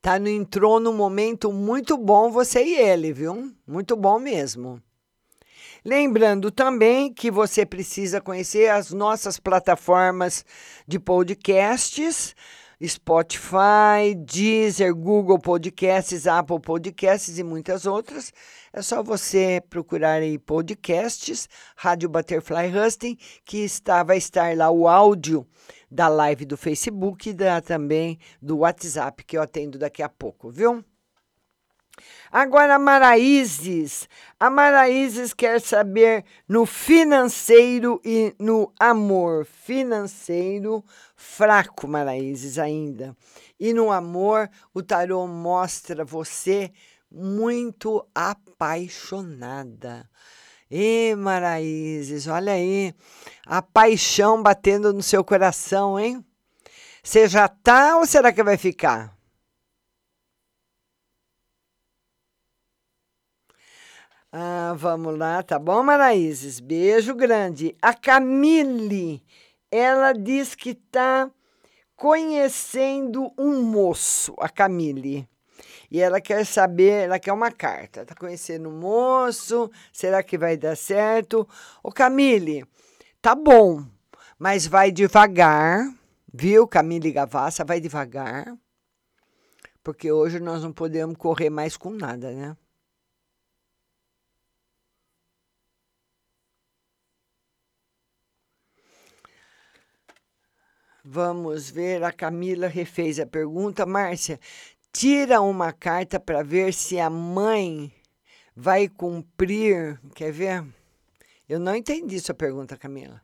Tá no entrou num momento muito bom você e ele, viu? Muito bom mesmo. Lembrando também que você precisa conhecer as nossas plataformas de podcasts, Spotify, Deezer, Google Podcasts, Apple Podcasts e muitas outras. É só você procurar aí podcasts, Rádio Butterfly Husting, que está, vai estar lá o áudio da live do Facebook e da, também do WhatsApp, que eu atendo daqui a pouco, viu? Agora, a Maraízes. A Maraízes quer saber no financeiro e no amor. Financeiro, fraco, Maraízes, ainda. E no amor, o tarô mostra você muito apaixonada. E Maraízes, olha aí, a paixão batendo no seu coração, hein? Você já tá ou será que vai ficar? Ah, vamos lá, tá bom, Maraízes? Beijo grande. A Camille, ela diz que tá conhecendo um moço, a Camille. E ela quer saber, ela quer uma carta. Tá conhecendo um moço, será que vai dar certo? Ô Camille, tá bom, mas vai devagar, viu, Camille Gavassa? Vai devagar, porque hoje nós não podemos correr mais com nada, né? Vamos ver, a Camila refez a pergunta. Márcia, tira uma carta para ver se a mãe vai cumprir. Quer ver? Eu não entendi sua pergunta, Camila.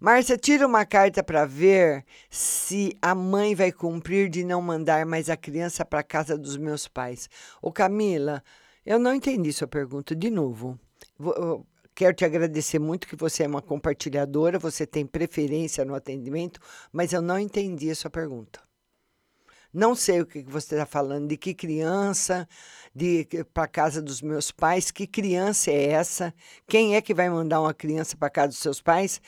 Márcia, tira uma carta para ver se a mãe vai cumprir de não mandar mais a criança para casa dos meus pais. Ô, Camila, eu não entendi sua pergunta de novo. Vou, quero te agradecer muito que você é uma compartilhadora, você tem preferência no atendimento, mas eu não entendi a sua pergunta. Não sei o que você está falando, de que criança, de para casa dos meus pais, que criança é essa? Quem é que vai mandar uma criança para casa dos seus pais?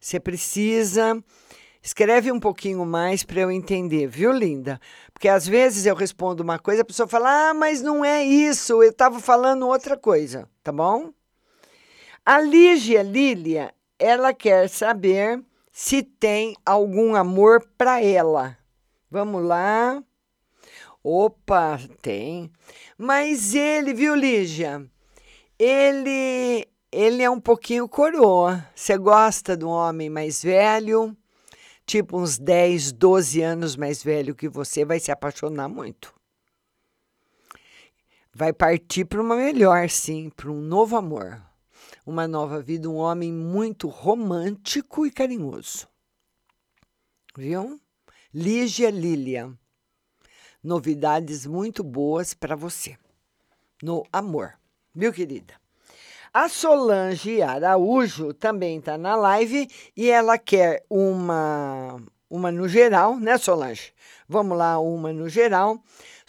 Você precisa escreve um pouquinho mais para eu entender, viu, linda? Porque às vezes eu respondo uma coisa, a pessoa fala: "Ah, mas não é isso, eu estava falando outra coisa", tá bom? A Lígia Lília, ela quer saber se tem algum amor para ela. Vamos lá. Opa, tem. Mas ele, viu, Lígia? Ele, ele é um pouquinho coroa. Você gosta de um homem mais velho, tipo uns 10, 12 anos mais velho que você, vai se apaixonar muito. Vai partir para uma melhor, sim, para um novo amor, uma nova vida, um homem muito romântico e carinhoso. Viu? Lígia Lilian. Novidades muito boas para você. No amor. Viu, querida? A Solange Araújo também está na live e ela quer uma uma no geral, né, Solange? Vamos lá, uma no geral.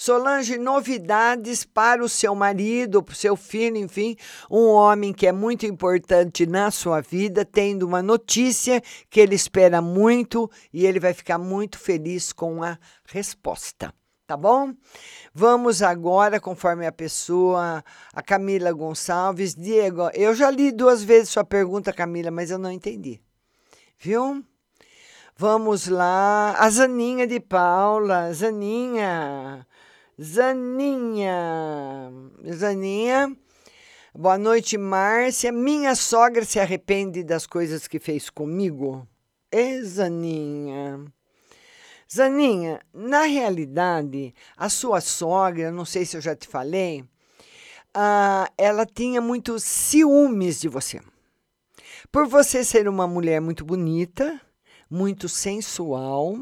Solange, novidades para o seu marido, para o seu filho, enfim, um homem que é muito importante na sua vida, tendo uma notícia que ele espera muito e ele vai ficar muito feliz com a resposta. Tá bom? Vamos agora, conforme a pessoa, a Camila Gonçalves. Diego, eu já li duas vezes sua pergunta, Camila, mas eu não entendi. Viu? Vamos lá. A Zaninha de Paula. Zaninha. Zaninha. Zaninha. Boa noite, Márcia. Minha sogra se arrepende das coisas que fez comigo? É, Zaninha. Zaninha, na realidade, a sua sogra, não sei se eu já te falei, ah, ela tinha muitos ciúmes de você. Por você ser uma mulher muito bonita, muito sensual,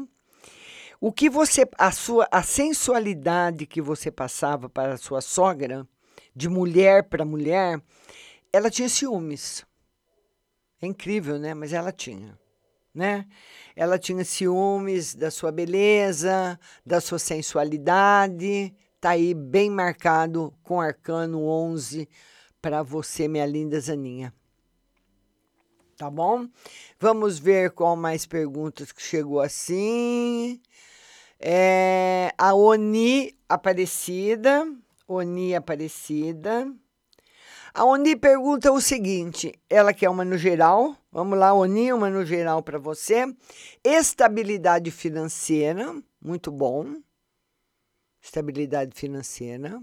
o que você a sua a sensualidade que você passava para a sua sogra, de mulher para mulher, ela tinha ciúmes. É incrível, né? Mas ela tinha, né? Ela tinha ciúmes da sua beleza, da sua sensualidade. Tá aí bem marcado com arcano 11 para você, minha linda Zaninha tá bom? Vamos ver qual mais perguntas que chegou assim. É, a Oni Aparecida, Oni Aparecida. A Oni pergunta o seguinte: ela quer uma no geral. Vamos lá, Oni, uma no geral para você. Estabilidade financeira, muito bom. Estabilidade financeira.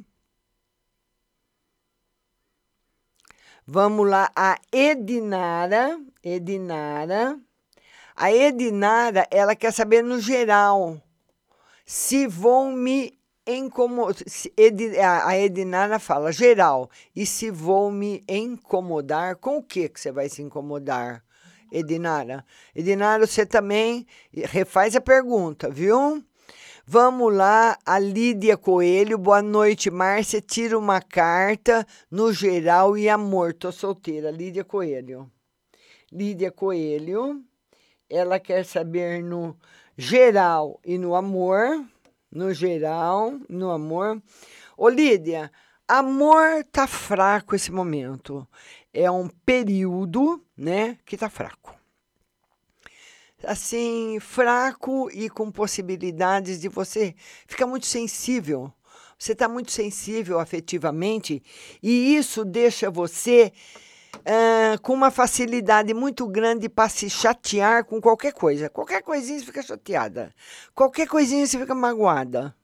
Vamos lá, a Edinara, Edinara. A Edinara, ela quer saber no geral se vão me incomodar. A Edinara fala geral. E se vão me incomodar, com o que, que você vai se incomodar, Edinara? Edinara, você também refaz a pergunta, viu? Vamos lá, a Lídia Coelho. Boa noite, Márcia. Tira uma carta no geral e amor. Tô solteira. Lídia Coelho. Lídia Coelho. Ela quer saber no geral e no amor. No geral, no amor. Ô, Lídia, amor tá fraco esse momento. É um período, né, que tá fraco assim, fraco e com possibilidades de você ficar muito sensível. Você está muito sensível afetivamente e isso deixa você uh, com uma facilidade muito grande para se chatear com qualquer coisa. Qualquer coisinha você fica chateada. Qualquer coisinha você fica magoada.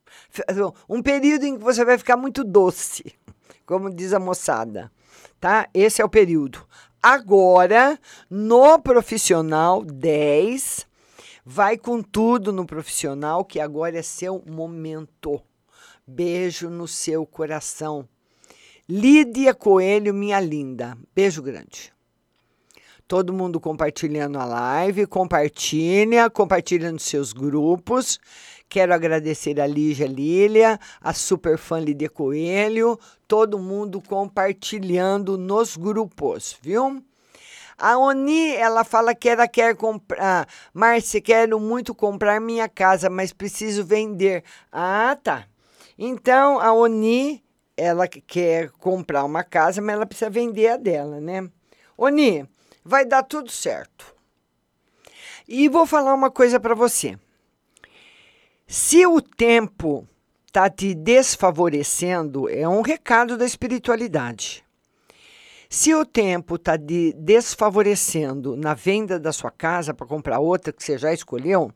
Um período em que você vai ficar muito doce, como diz a moçada. Tá? Esse é o período. Agora, no profissional 10, vai com tudo no profissional, que agora é seu momento. Beijo no seu coração. Lídia Coelho, minha linda. Beijo grande. Todo mundo compartilhando a live, compartilha, compartilha nos seus grupos. Quero agradecer a Lígia Lília, a superfã Lídia Coelho, todo mundo compartilhando nos grupos, viu? A Oni, ela fala que ela quer comprar. Márcia, quero muito comprar minha casa, mas preciso vender. Ah, tá. Então, a Oni, ela quer comprar uma casa, mas ela precisa vender a dela, né? Oni, vai dar tudo certo. E vou falar uma coisa para você. Se o tempo está te desfavorecendo, é um recado da espiritualidade. Se o tempo está de desfavorecendo na venda da sua casa para comprar outra que você já escolheu,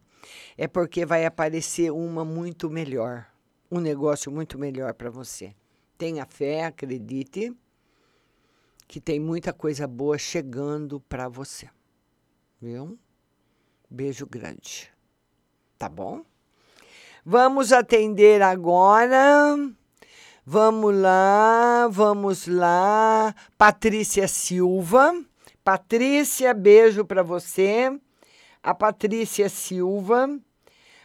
é porque vai aparecer uma muito melhor, um negócio muito melhor para você. Tenha fé, acredite que tem muita coisa boa chegando para você. Viu? Beijo grande. Tá bom? Vamos atender agora. Vamos lá, vamos lá. Patrícia Silva. Patrícia, beijo para você. A Patrícia Silva.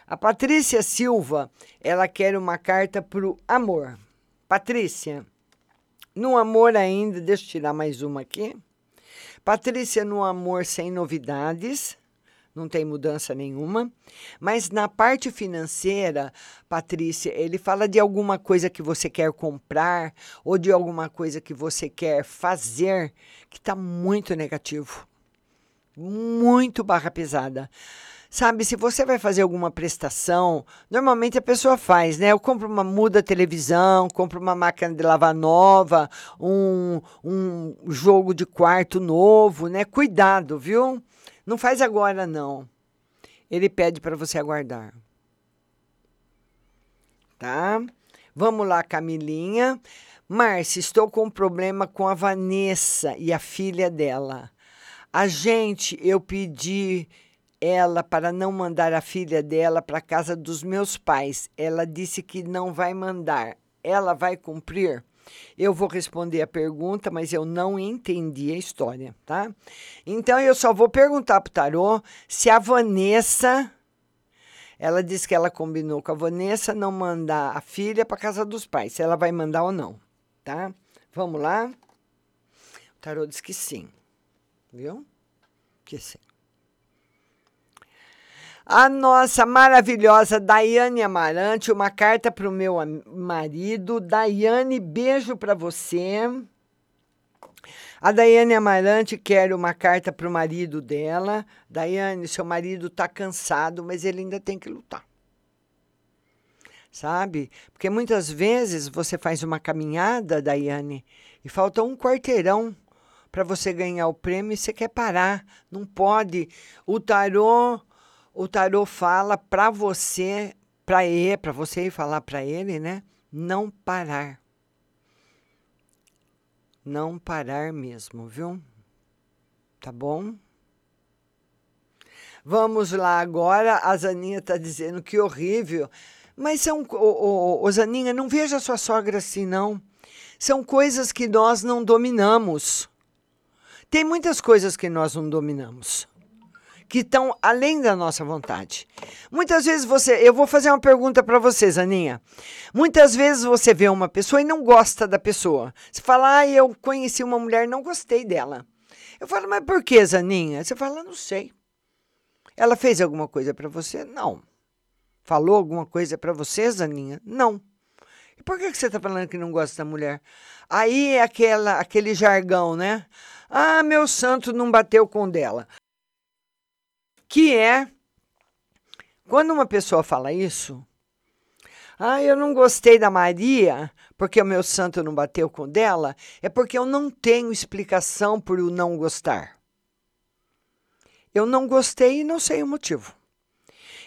A Patrícia Silva, ela quer uma carta pro amor. Patrícia, no amor ainda, deixa eu tirar mais uma aqui. Patrícia, no amor sem novidades. não tem mudança nenhuma. Mas na parte financeira, Patrícia, ele fala de alguma coisa que você quer comprar ou de alguma coisa que você quer fazer que está muito negativo. Muito barra pesada. Sabe, se você vai fazer alguma prestação, normalmente a pessoa faz, né? Eu compro uma muda televisão, compro uma máquina de lavar nova, um, um jogo de quarto novo, né? Cuidado, viu? Não faz agora, não. Ele pede para você aguardar. Tá? Vamos lá, Camilinha. Márcia, estou com um problema com a Vanessa e a filha dela. A gente, eu pedi ela para não mandar a filha dela para casa dos meus pais. Ela disse que não vai mandar. Ela vai cumprir? Eu vou responder a pergunta, mas eu não entendi a história, tá? Então eu só vou perguntar para o tarô se a Vanessa ela disse que ela combinou com a Vanessa não mandar a filha para casa dos pais, se ela vai mandar ou não, tá? Vamos lá? O tarô diz que sim. Viu? Que sim. A nossa maravilhosa Daiane Amarante, uma carta para o meu marido. Daiane, beijo para você. A Daiane Amarante quer uma carta para o marido dela. Daiane, seu marido está cansado, mas ele ainda tem que lutar. Sabe? Porque muitas vezes você faz uma caminhada, Daiane, e falta um quarteirão para você ganhar o prêmio e você quer parar. Não pode. O tarô o tarô fala para você, para ele, para você falar para ele, né? Não parar. Não parar mesmo, viu? Tá bom? Vamos lá agora. A Zaninha está dizendo que horrível. Mas são. Ô, ô, ô, Zaninha, não veja sua sogra assim, não. São coisas que nós não dominamos. Tem muitas coisas que nós não dominamos que estão além da nossa vontade. Muitas vezes você, eu vou fazer uma pergunta para você, Zaninha. Muitas vezes você vê uma pessoa e não gosta da pessoa. Você fala, ah, eu conheci uma mulher, não gostei dela. Eu falo, mas por que, Zaninha? Você fala, não sei. Ela fez alguma coisa para você? Não. Falou alguma coisa para você, Zaninha? Não. E por que você está falando que não gosta da mulher? Aí é aquela, aquele jargão, né? Ah, meu santo não bateu com dela que é quando uma pessoa fala isso, ah, eu não gostei da Maria porque o meu santo não bateu com dela, é porque eu não tenho explicação por o não gostar. Eu não gostei e não sei o motivo.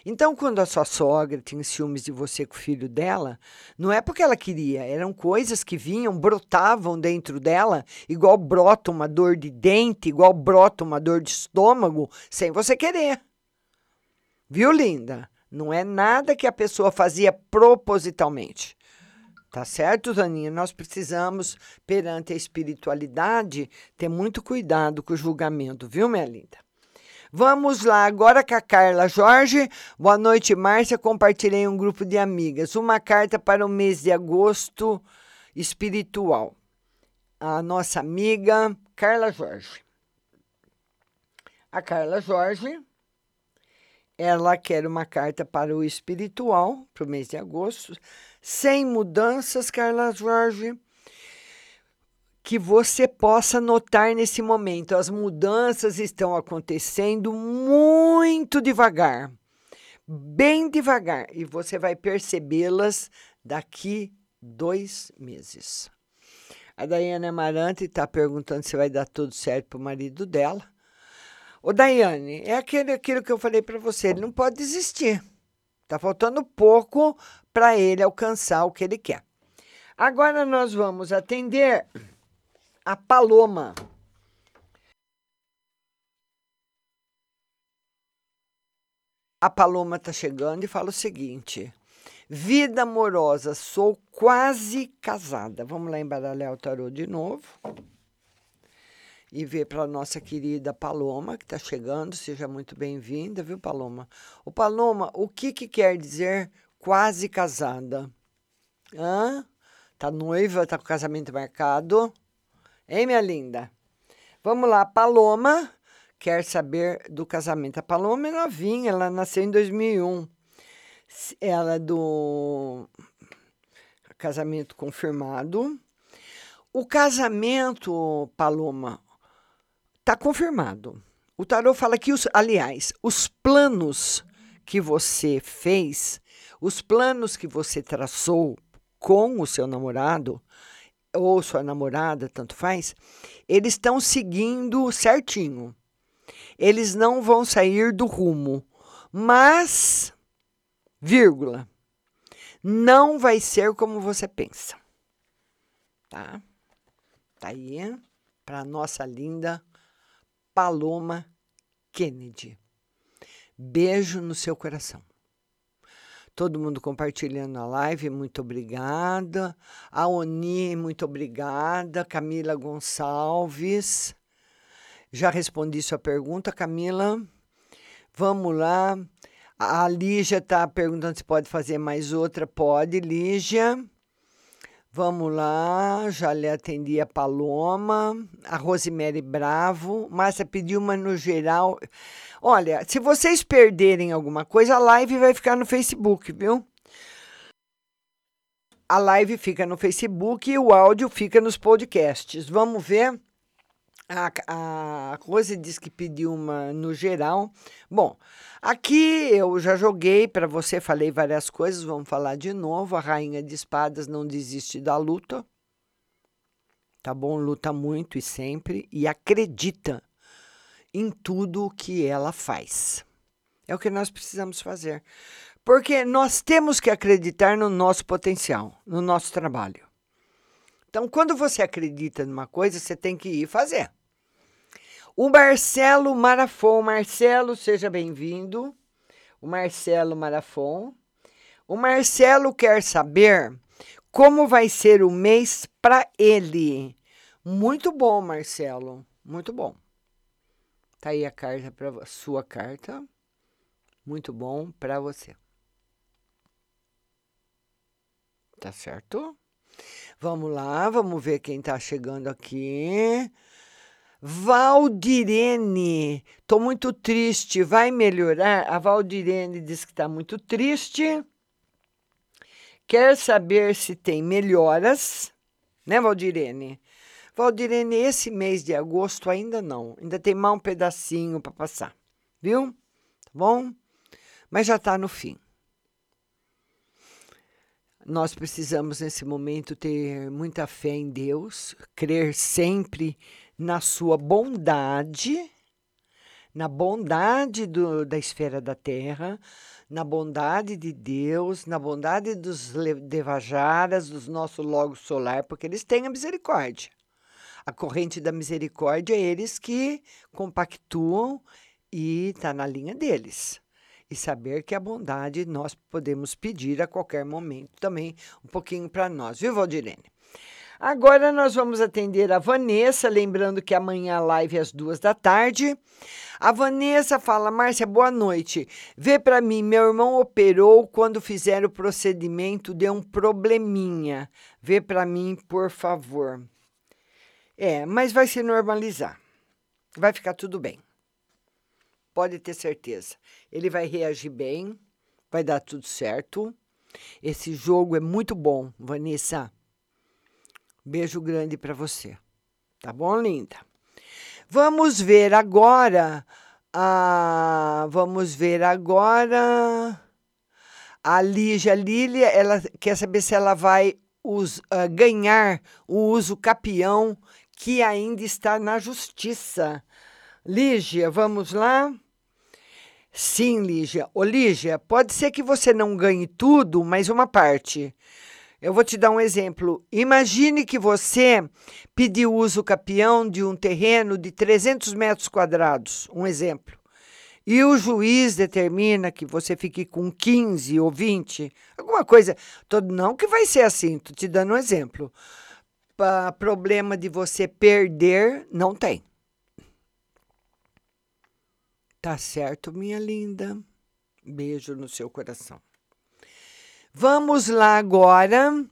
Então, quando a sua sogra tinha ciúmes de você com o filho dela, não é porque ela queria, eram coisas que vinham, brotavam dentro dela, igual brota uma dor de dente, igual brota uma dor de estômago, sem você querer. Viu, linda? Não é nada que a pessoa fazia propositalmente. Tá certo, Daninha? Nós precisamos, perante a espiritualidade, ter muito cuidado com o julgamento, viu, minha linda? Vamos lá, agora com a Carla Jorge. Boa noite, Márcia. Compartilhei um grupo de amigas. Uma carta para o mês de agosto espiritual. A nossa amiga Carla Jorge. A Carla Jorge, ela quer uma carta para o espiritual, para o mês de agosto, sem mudanças, Carla Jorge que você possa notar nesse momento. As mudanças estão acontecendo muito devagar, bem devagar, e você vai percebê-las daqui dois meses. A Daiane Amarante está perguntando se vai dar tudo certo para o marido dela. Ô, Daiane, é aquele, aquilo que eu falei para você, ele não pode desistir. Está faltando pouco para ele alcançar o que ele quer. Agora nós vamos atender a Paloma. A Paloma está chegando e fala o seguinte: Vida amorosa, sou quase casada. Vamos lá embaralhar o tarô de novo. E ver para a nossa querida Paloma, que está chegando. Seja muito bem-vinda, viu, Paloma? O Paloma, o que, que quer dizer quase casada? Hã? Tá noiva, tá com casamento marcado? Hein, minha linda? Vamos lá, Paloma quer saber do casamento. A Paloma é novinha, ela nasceu em 2001. Ela é do casamento confirmado. O casamento, Paloma, está confirmado. O tarô fala que, os, aliás, os planos que você fez, os planos que você traçou com o seu namorado ou sua namorada, tanto faz, eles estão seguindo certinho. Eles não vão sair do rumo, mas, vírgula, não vai ser como você pensa. Tá? Tá aí para nossa linda Paloma Kennedy. Beijo no seu coração. Todo mundo compartilhando a live, muito obrigada. A Oni, muito obrigada. Camila Gonçalves. Já respondi sua pergunta, Camila. Vamos lá. A Lígia está perguntando se pode fazer mais outra. Pode, Lígia. Vamos lá, já lhe atendi a Paloma, a Rosemary Bravo. Márcia pediu uma no geral. Olha, se vocês perderem alguma coisa, a live vai ficar no Facebook, viu? A live fica no Facebook e o áudio fica nos podcasts. Vamos ver. A, a Rose disse que pediu uma no geral. Bom, aqui eu já joguei para você, falei várias coisas, vamos falar de novo. A Rainha de Espadas não desiste da luta. Tá bom? Luta muito e sempre e acredita em tudo que ela faz. É o que nós precisamos fazer. Porque nós temos que acreditar no nosso potencial, no nosso trabalho. Então, quando você acredita numa coisa, você tem que ir fazer. O Marcelo Marafon. Marcelo, seja bem-vindo. O Marcelo Marafon. O Marcelo quer saber como vai ser o mês para ele. Muito bom, Marcelo. Muito bom. Tá aí a carta para sua carta. Muito bom para você. Tá certo? Vamos lá, vamos ver quem tá chegando aqui. Valdirene, estou muito triste, vai melhorar? A Valdirene diz que está muito triste. Quer saber se tem melhoras, né, Valdirene? Valdirene, esse mês de agosto ainda não, ainda tem mais um pedacinho para passar, viu? Tá bom? Mas já está no fim. Nós precisamos, nesse momento, ter muita fé em Deus, crer sempre na sua bondade, na bondade do, da esfera da Terra, na bondade de Deus, na bondade dos Devajaras, dos nossos logos solar, porque eles têm a misericórdia. A corrente da misericórdia é eles que compactuam e está na linha deles. E saber que a bondade nós podemos pedir a qualquer momento também, um pouquinho para nós, viu, Valdirene? Agora nós vamos atender a Vanessa, lembrando que amanhã a live é às duas da tarde. A Vanessa fala: Márcia, boa noite. Vê para mim, meu irmão operou quando fizeram o procedimento, deu um probleminha. Vê para mim, por favor. É, mas vai se normalizar. Vai ficar tudo bem. Pode ter certeza. Ele vai reagir bem, vai dar tudo certo. Esse jogo é muito bom, Vanessa. Beijo grande para você. Tá bom, linda? Vamos ver agora. Ah, vamos ver agora. A Lígia Lília, ela quer saber se ela vai us, uh, ganhar o uso capião que ainda está na justiça. Lígia, vamos lá? Sim, Lígia. Ô, Lígia, pode ser que você não ganhe tudo, mas uma parte. Eu vou te dar um exemplo. Imagine que você pediu uso capião de um terreno de 300 metros quadrados, um exemplo. E o juiz determina que você fique com 15 ou 20, alguma coisa. Não que vai ser assim, estou te dando um exemplo. Pra problema de você perder, não tem. Tá certo, minha linda? Beijo no seu coração. Vamos lá agora.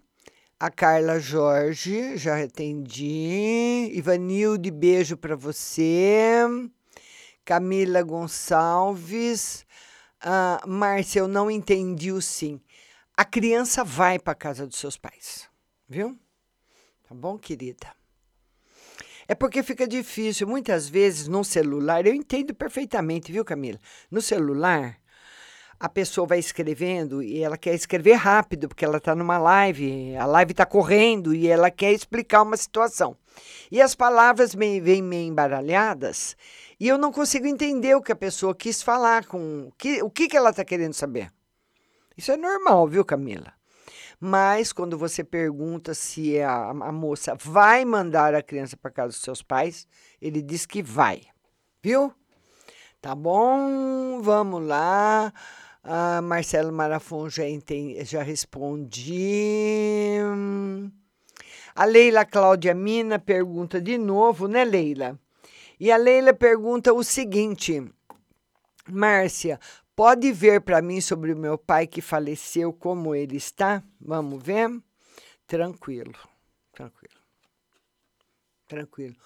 A Carla Jorge, já atendi. Ivanilde, beijo para você. Camila Gonçalves. Ah, Márcia, eu não entendi o sim. A criança vai para casa dos seus pais, viu? Tá bom, querida? É porque fica difícil. Muitas vezes no celular, eu entendo perfeitamente, viu, Camila? No celular, a pessoa vai escrevendo e ela quer escrever rápido, porque ela está numa live, a live está correndo e ela quer explicar uma situação. E as palavras me, vêm meio embaralhadas e eu não consigo entender o que a pessoa quis falar, com que, o que, que ela está querendo saber. Isso é normal, viu, Camila? Mas quando você pergunta se a, a moça vai mandar a criança para casa dos seus pais, ele diz que vai, viu? Tá bom, vamos lá. Ah, Marcelo Marafon já, já respondi. A Leila Cláudia Mina pergunta de novo, né, Leila? E a Leila pergunta o seguinte: Márcia, pode ver para mim sobre o meu pai que faleceu, como ele está? Vamos ver? Tranquilo, tranquilo, tranquilo.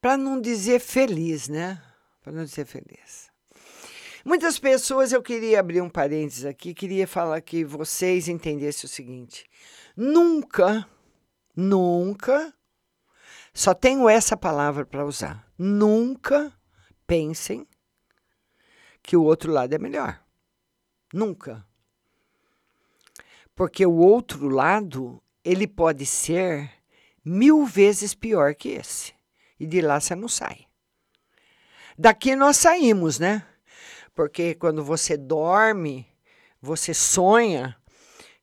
Para não dizer feliz, né? Para não dizer feliz. Muitas pessoas, eu queria abrir um parênteses aqui, queria falar que vocês entendessem o seguinte: nunca, nunca, só tenho essa palavra para usar, nunca pensem que o outro lado é melhor. Nunca. Porque o outro lado, ele pode ser mil vezes pior que esse. E de lá você não sai. Daqui nós saímos, né? Porque quando você dorme, você sonha,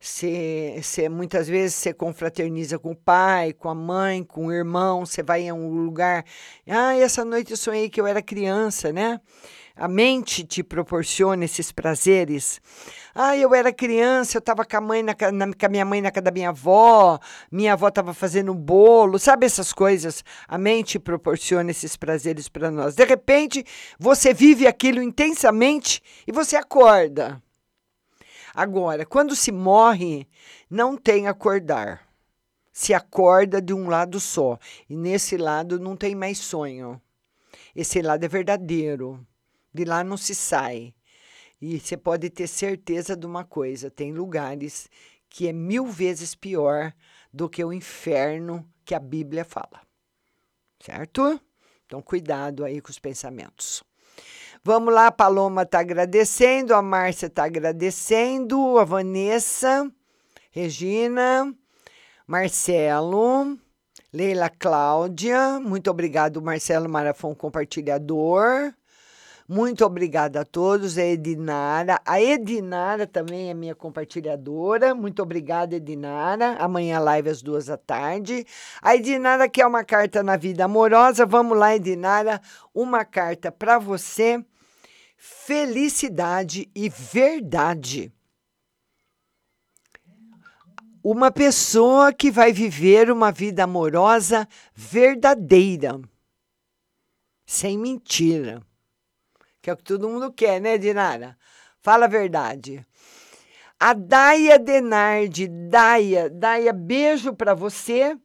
você, você, muitas vezes você confraterniza com o pai, com a mãe, com o irmão, você vai em um lugar. Ah, essa noite eu sonhei que eu era criança, né? A mente te proporciona esses prazeres. Ah, eu era criança, eu estava com a mãe na, na, com a minha mãe na casa da minha avó, minha avó estava fazendo bolo, sabe essas coisas? A mente proporciona esses prazeres para nós. De repente, você vive aquilo intensamente e você acorda. Agora, quando se morre, não tem acordar. Se acorda de um lado só. E nesse lado não tem mais sonho. Esse lado é verdadeiro. De lá não se sai. E você pode ter certeza de uma coisa: tem lugares que é mil vezes pior do que o inferno que a Bíblia fala. Certo? Então, cuidado aí com os pensamentos. Vamos lá, a Paloma está agradecendo, a Márcia está agradecendo, a Vanessa, Regina, Marcelo, Leila Cláudia, muito obrigado, Marcelo Marafon, compartilhador. Muito obrigada a todos, a Edinara. A Edinara também é minha compartilhadora. Muito obrigada, Edinara. Amanhã live às duas da tarde. A Edinara quer uma carta na vida amorosa. Vamos lá, Edinara. Uma carta para você. Felicidade e verdade. Uma pessoa que vai viver uma vida amorosa verdadeira, sem mentira que é o que todo mundo quer, né, Dinara? Fala a verdade. A Daia Denardi, Daia, Daia, beijo para você.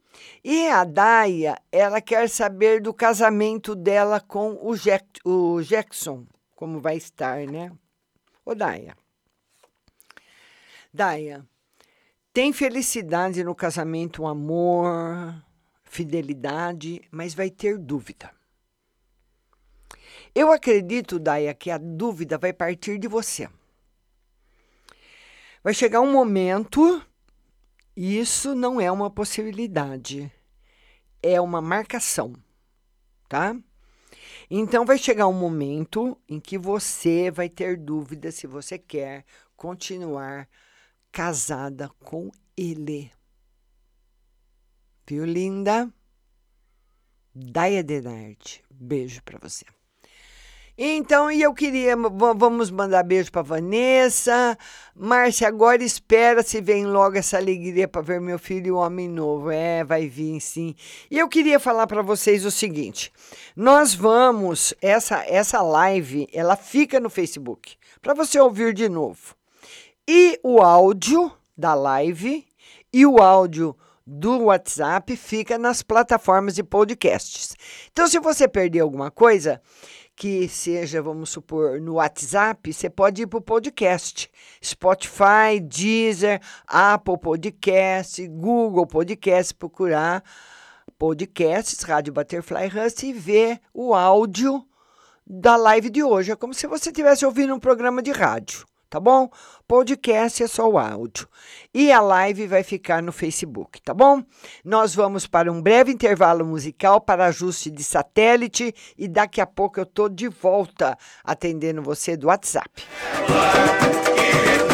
E a Daia, ela quer saber do casamento dela com o, Jack, o Jackson, como vai estar, né? Ô, Daia. Daia, tem felicidade no casamento, amor, fidelidade, mas vai ter dúvida. Eu acredito, Daia, que a dúvida vai partir de você. Vai chegar um momento, isso não é uma possibilidade, é uma marcação, tá? Então vai chegar um momento em que você vai ter dúvida se você quer continuar casada com ele. Viu, linda? Daia Denard, beijo para você. Então, e eu queria, vamos mandar beijo para Vanessa. Márcia, agora espera se vem logo essa alegria para ver meu filho homem novo. É, vai vir sim. E eu queria falar para vocês o seguinte: nós vamos essa essa live, ela fica no Facebook para você ouvir de novo. E o áudio da live e o áudio do WhatsApp fica nas plataformas de podcasts. Então, se você perder alguma coisa, que seja, vamos supor, no WhatsApp, você pode ir para o podcast. Spotify, Deezer, Apple Podcast, Google Podcast, procurar podcasts, Rádio Butterfly Rust e ver o áudio da live de hoje. É como se você estivesse ouvindo um programa de rádio tá bom? Podcast é só o áudio. E a live vai ficar no Facebook, tá bom? Nós vamos para um breve intervalo musical para ajuste de satélite e daqui a pouco eu tô de volta atendendo você do WhatsApp. Olá,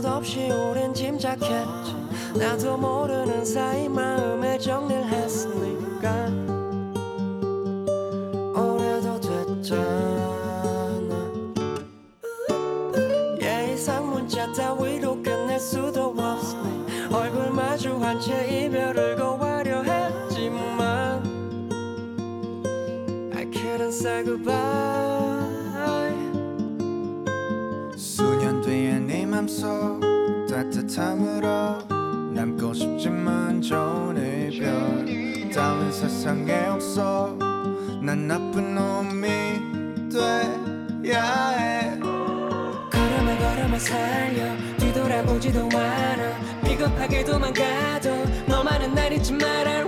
끝없이 오랜 짐작했지. 나도 모르는 사이 마음에 정리를 했으니까. 오래도 됐잖아. 예상 문자 따위로 끝낼 수도 없으니 얼굴 마주한 채 이별을 고하려 했지만 I couldn't say goodbye. 속 따뜻함으로 남고 싶지만 좋은 이별. 다른 세상에 없어. 난 나쁜 놈이 돼야 해. 걸음에 걸음에 살려. 뒤돌아보지도 않아. 비겁하게 도망가도 너만은 날 잊지 말아.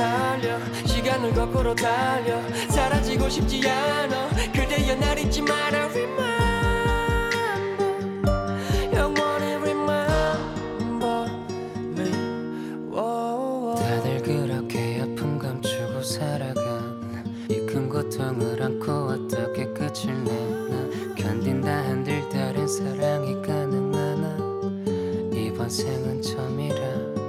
달려. 시간을 거꾸로 달려. 사라지고 싶지 않아. 그대여 날 잊지 마라. Remember. 영원히 remember me. 다들 그렇게 아픔 감추고 살아간 이큰 고통을 안고 어떻게 끝을 내나? 견딘다 한들 다른 사랑이 가능하나? 이번 생은 처음이라.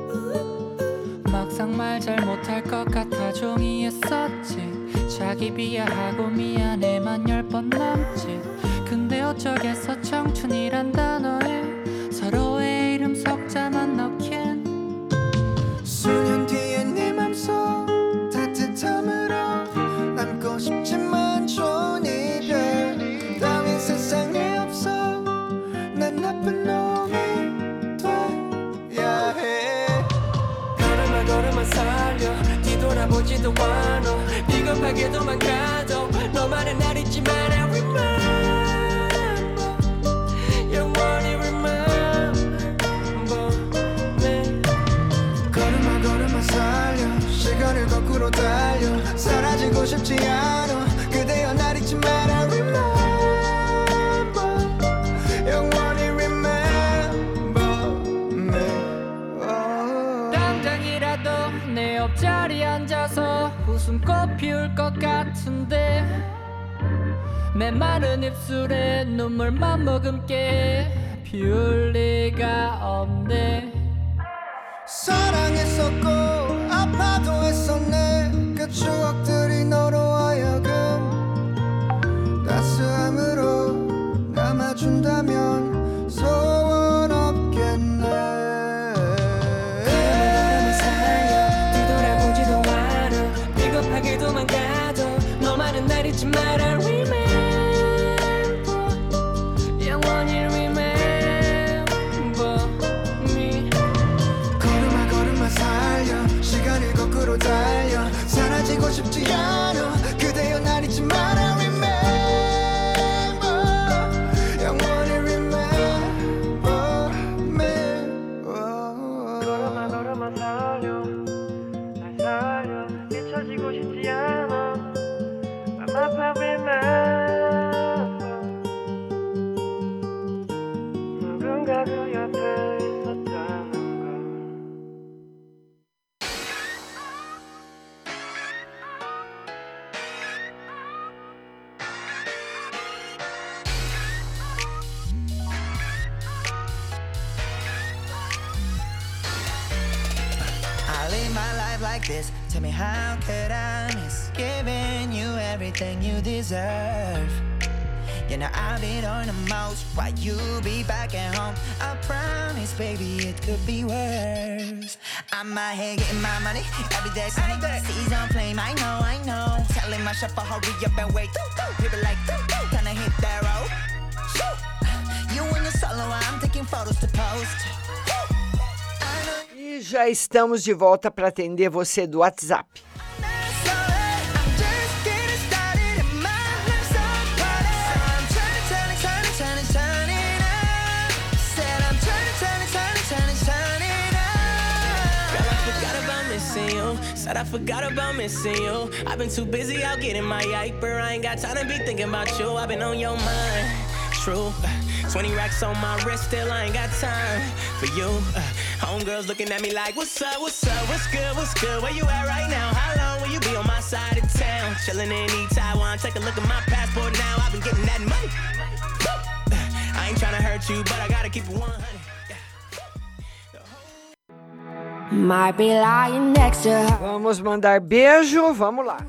막상 말 잘못 할것 같아 종이에 썼지. 자기 비하하고 미안해만 열번 남지. 근데 어쩌겠어 청춘이란 단어에 뒤돌아보지도 않아. 비겁하게 도망가도 너만은 날 잊지 마라 Remember. 영원히 remember. me 걸음마 걸음마 살려. 시간을 거꾸로 달려. 사라지고 싶지 않아 웃음꽃 피울 것 같은데 메마른 입술에 눈물만 머금게 피울 리가 없네. 사랑했었고 아파도 했었네. 그 추억들이 너로 하여금 따스함으로 남아준다면 matter. Já estamos de volta para atender você do WhatsApp. I forgot about missing you. I've been too busy out getting my yiper. I ain't got time to be thinking about you. I've been on your mind. True. 20 racks on my wrist, still I ain't got time for you. Uh, homegirls looking at me like, what's up, what's up, what's good, what's good? Where you at right now? How long will you be on my side of town? Chilling in East Taiwan, take a look at my passport now. I've been getting that money. Woo! Uh, I ain't trying to hurt you, but I gotta keep it 100. Might be lying next to her. Vamos mandar beijo, vamos lá.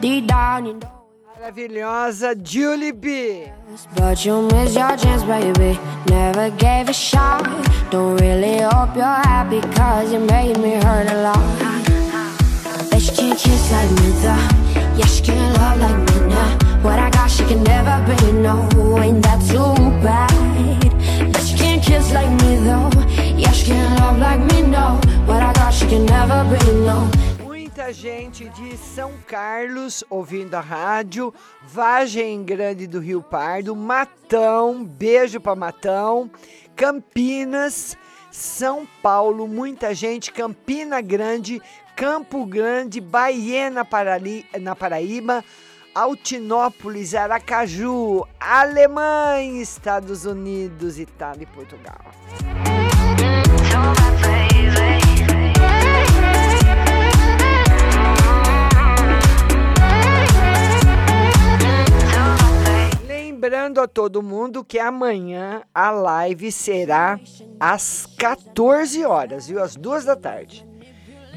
Deep down, you know. Maravilhosa Julie B. But you miss your chance, baby. Never gave a shot. Don't really hope you're happy, cause you made me hurt a lot. Bet she can't kiss like me, though. Yeah, she can't love like me now. What I got, she can never be, no. Ain't that too bad? Bet she can't kiss like me, though. Yeah, she can't love like me, no. What I got, she can never be, no. Muita gente de São Carlos ouvindo a rádio, Vagem Grande do Rio Pardo, Matão, beijo para Matão, Campinas, São Paulo, muita gente, Campina Grande, Campo Grande, Bahia, na, Parali, na Paraíba, Altinópolis, Aracaju, Alemanha, Estados Unidos, Itália e Portugal. Lembrando a todo mundo que amanhã a live será às 14 horas, viu? Às duas da tarde.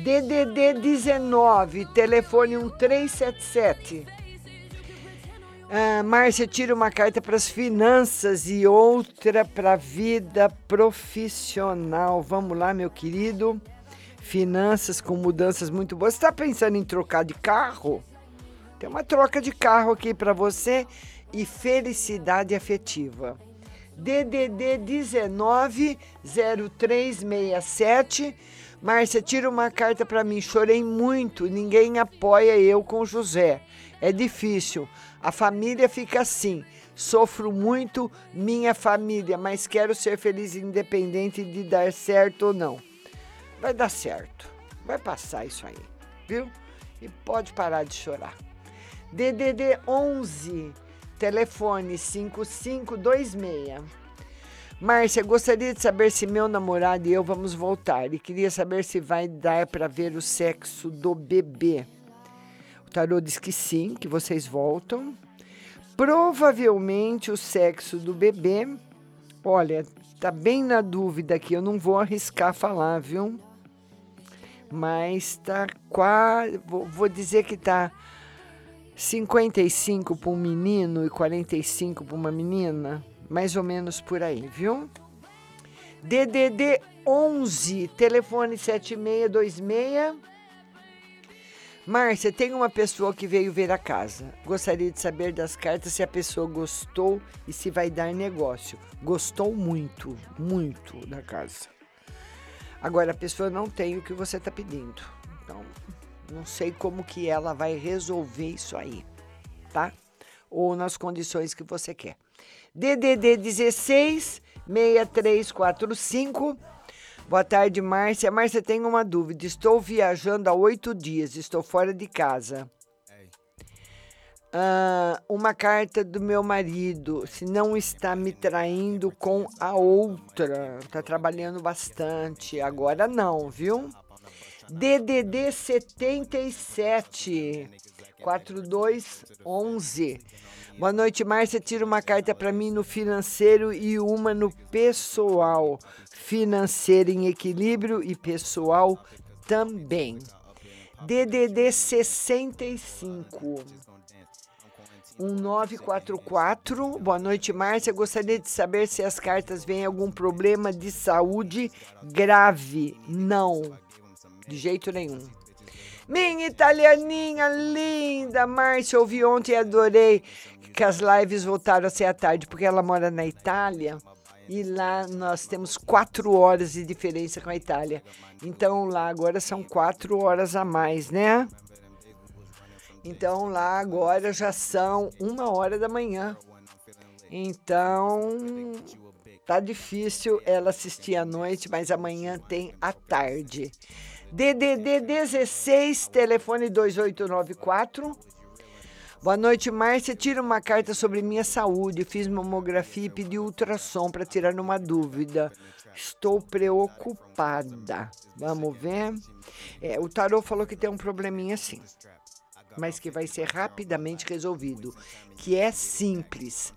DDD 19, telefone 1377. Ah, Márcia, tira uma carta para as finanças e outra para a vida profissional. Vamos lá, meu querido. Finanças com mudanças muito boas. Você está pensando em trocar de carro? Tem uma troca de carro aqui para você e felicidade afetiva. DDD 19 0367. Márcia, tira uma carta para mim. Chorei muito, ninguém apoia eu com José. É difícil. A família fica assim. Sofro muito, minha família, mas quero ser feliz independente de dar certo ou não. Vai dar certo. Vai passar isso aí, viu? E pode parar de chorar. DDD 11 telefone 5526. Márcia, gostaria de saber se meu namorado e eu vamos voltar e queria saber se vai dar para ver o sexo do bebê. O tarô diz que sim, que vocês voltam. Provavelmente o sexo do bebê, olha, tá bem na dúvida aqui, eu não vou arriscar falar, viu? Mas tá quase, vou, dizer que tá 55 para um menino e 45 para uma menina, mais ou menos por aí, viu? DDD 11, telefone 7626. Márcia, tem uma pessoa que veio ver a casa. Gostaria de saber das cartas se a pessoa gostou e se vai dar negócio. Gostou muito, muito da casa. Agora a pessoa não tem o que você está pedindo. Então, não sei como que ela vai resolver isso aí, tá? Ou nas condições que você quer. DDD 16 6345. Boa tarde, Márcia. Márcia, tenho uma dúvida. Estou viajando há oito dias, estou fora de casa. Ah, uma carta do meu marido, se não está me traindo com a outra. Está trabalhando bastante. Agora não, viu? DDD 77 4211. Boa noite, Márcia. Tira uma carta para mim no financeiro e uma no pessoal. Financeiro em equilíbrio e pessoal também. DDD 65 1944. Boa noite, Márcia. Gostaria de saber se as cartas vêm algum problema de saúde grave. Não de jeito nenhum. Minha italianinha linda, Márcia, ouvi ontem e adorei que as lives voltaram a ser à tarde, porque ela mora na Itália e lá nós temos quatro horas de diferença com a Itália. Então lá agora são quatro horas a mais, né? Então lá agora já são uma hora da manhã. Então tá difícil ela assistir à noite, mas amanhã tem à tarde. DDD 16, telefone 2894. Boa noite, Márcia. Tira uma carta sobre minha saúde. Fiz mamografia e pedi ultrassom para tirar uma dúvida. Estou preocupada. Vamos ver. É, o tarô falou que tem um probleminha assim, mas que vai ser rapidamente resolvido. Que é simples.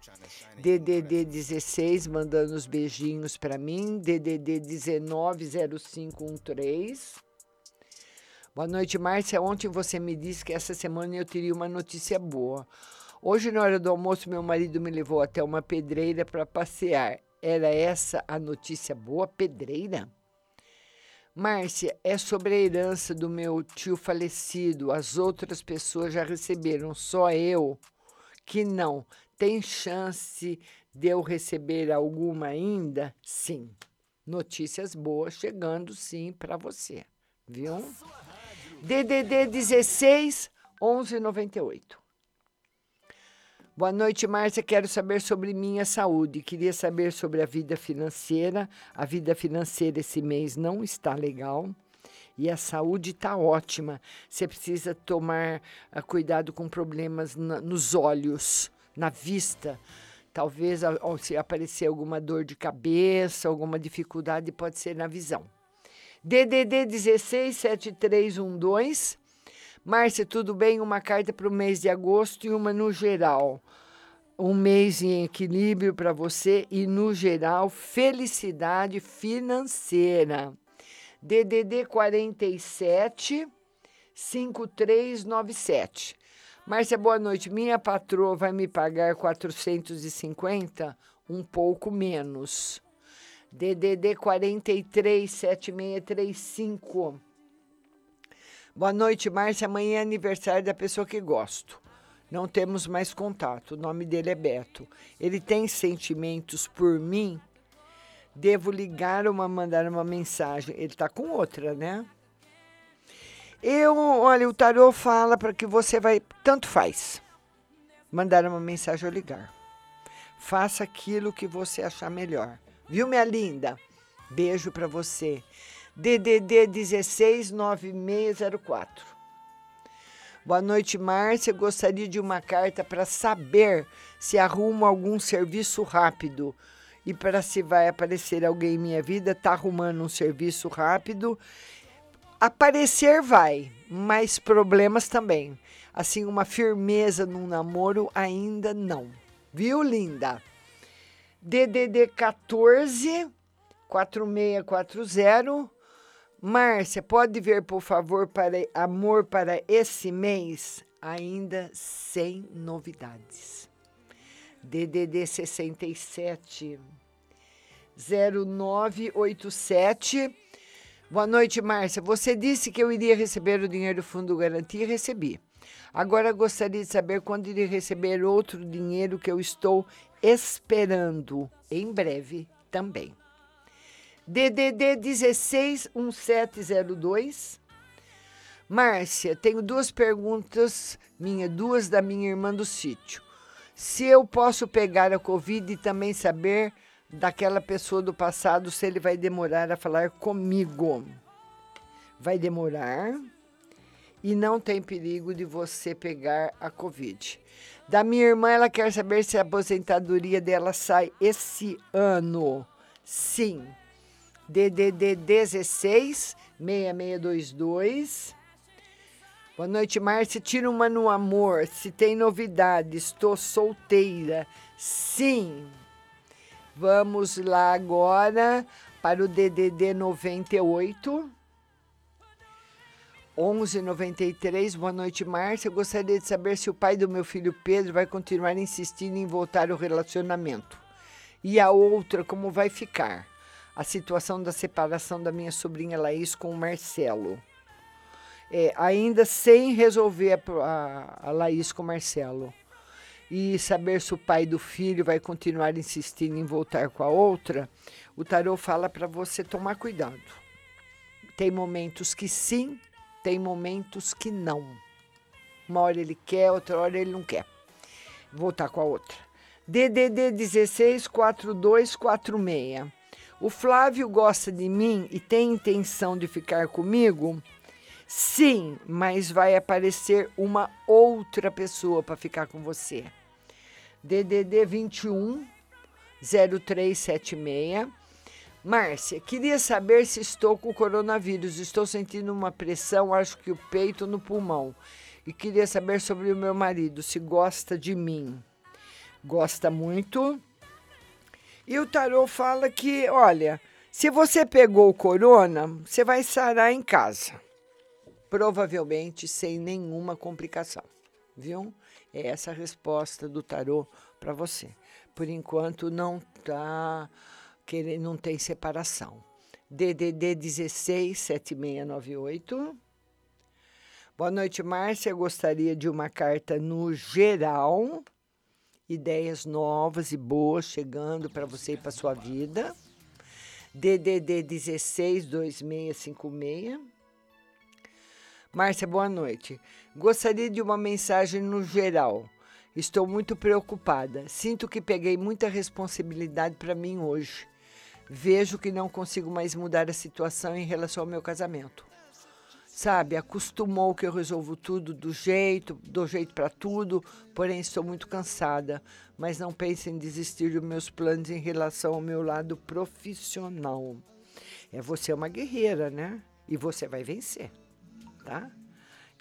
DDD 16 mandando os beijinhos para mim. DDD 190513. Boa noite, Márcia. Ontem você me disse que essa semana eu teria uma notícia boa. Hoje, na hora do almoço, meu marido me levou até uma pedreira para passear. Era essa a notícia boa? Pedreira? Márcia, é sobre a herança do meu tio falecido. As outras pessoas já receberam, só eu que não. Tem chance de eu receber alguma ainda? Sim. Notícias boas chegando sim para você, viu? DDD 16 1198. Boa noite, Márcia. Quero saber sobre minha saúde. Queria saber sobre a vida financeira. A vida financeira esse mês não está legal. E a saúde está ótima. Você precisa tomar ah, cuidado com problemas nos olhos, na vista. Talvez a- ou se aparecer alguma dor de cabeça, alguma dificuldade, pode ser na visão. DDD 16 7312. Márcia, tudo bem? Uma carta para o mês de agosto e uma no geral. Um mês em equilíbrio para você e, no geral, felicidade financeira. DDD 47 5397. Márcia, boa noite. Minha patroa vai me pagar 450, um pouco menos. DDD 43 7635. Boa noite, Márcia. Amanhã é aniversário da pessoa que gosto. Não temos mais contato. O nome dele é Beto. Ele tem sentimentos por mim. Devo ligar ou mandar uma mensagem. Ele está com outra, né? Eu, olha, o tarô fala para que você vai, tanto faz, mandar uma mensagem ou ligar. Faça aquilo que você achar melhor. Viu, minha linda? Beijo para você. DDD 169604. Boa noite, Márcia. Gostaria de uma carta para saber se arrumo algum serviço rápido e para se vai aparecer alguém em minha vida. Tá arrumando um serviço rápido. Aparecer vai, mas problemas também. Assim, uma firmeza num namoro ainda não. Viu, linda? DDD 14 4640. Márcia, pode ver, por favor, para amor para esse mês? Ainda sem novidades. DDD 67 0987. Boa noite, Márcia. Você disse que eu iria receber o dinheiro do Fundo Garantia e recebi. Agora gostaria de saber quando irei receber outro dinheiro que eu estou esperando em breve também. DDD 161702. Márcia, tenho duas perguntas, minha, duas da minha irmã do sítio. Se eu posso pegar a Covid e também saber daquela pessoa do passado se ele vai demorar a falar comigo. Vai demorar e não tem perigo de você pegar a Covid. Da minha irmã, ela quer saber se a aposentadoria dela sai esse ano. Sim. DDD 16 6622. Boa noite, Márcia. Tira uma no amor. Se tem novidade, estou solteira. Sim. Vamos lá agora para o DDD 98. 1193. Boa noite, Márcia. Eu gostaria de saber se o pai do meu filho Pedro vai continuar insistindo em voltar ao relacionamento. E a outra, como vai ficar? A situação da separação da minha sobrinha Laís com o Marcelo. É, ainda sem resolver a, a, a Laís com o Marcelo. E saber se o pai do filho vai continuar insistindo em voltar com a outra, o tarô fala para você tomar cuidado. Tem momentos que sim, tem momentos que não. Uma hora ele quer, outra hora ele não quer. Voltar com a outra. DDD 16 4246. O Flávio gosta de mim e tem intenção de ficar comigo? Sim, mas vai aparecer uma outra pessoa para ficar com você. DDD 21 0376. Márcia, queria saber se estou com coronavírus. Estou sentindo uma pressão, acho que o peito no pulmão. E queria saber sobre o meu marido, se gosta de mim. Gosta muito. E o tarô fala que, olha, se você pegou o corona, você vai sarar em casa. Provavelmente sem nenhuma complicação, viu? É essa a resposta do tarô para você. Por enquanto não tá querendo, não tem separação. DDD 16 7698. Boa noite, Márcia. Gostaria de uma carta no geral. Ideias novas e boas chegando para você e para sua vida. DDD 16 2656. Márcia, boa noite. Gostaria de uma mensagem no geral. Estou muito preocupada. Sinto que peguei muita responsabilidade para mim hoje. Vejo que não consigo mais mudar a situação em relação ao meu casamento. sabe, acostumou que eu resolvo tudo do jeito, do jeito para tudo, porém estou muito cansada. Mas não pense em desistir dos meus planos em relação ao meu lado profissional. É você é uma guerreira, né? E você vai vencer, tá?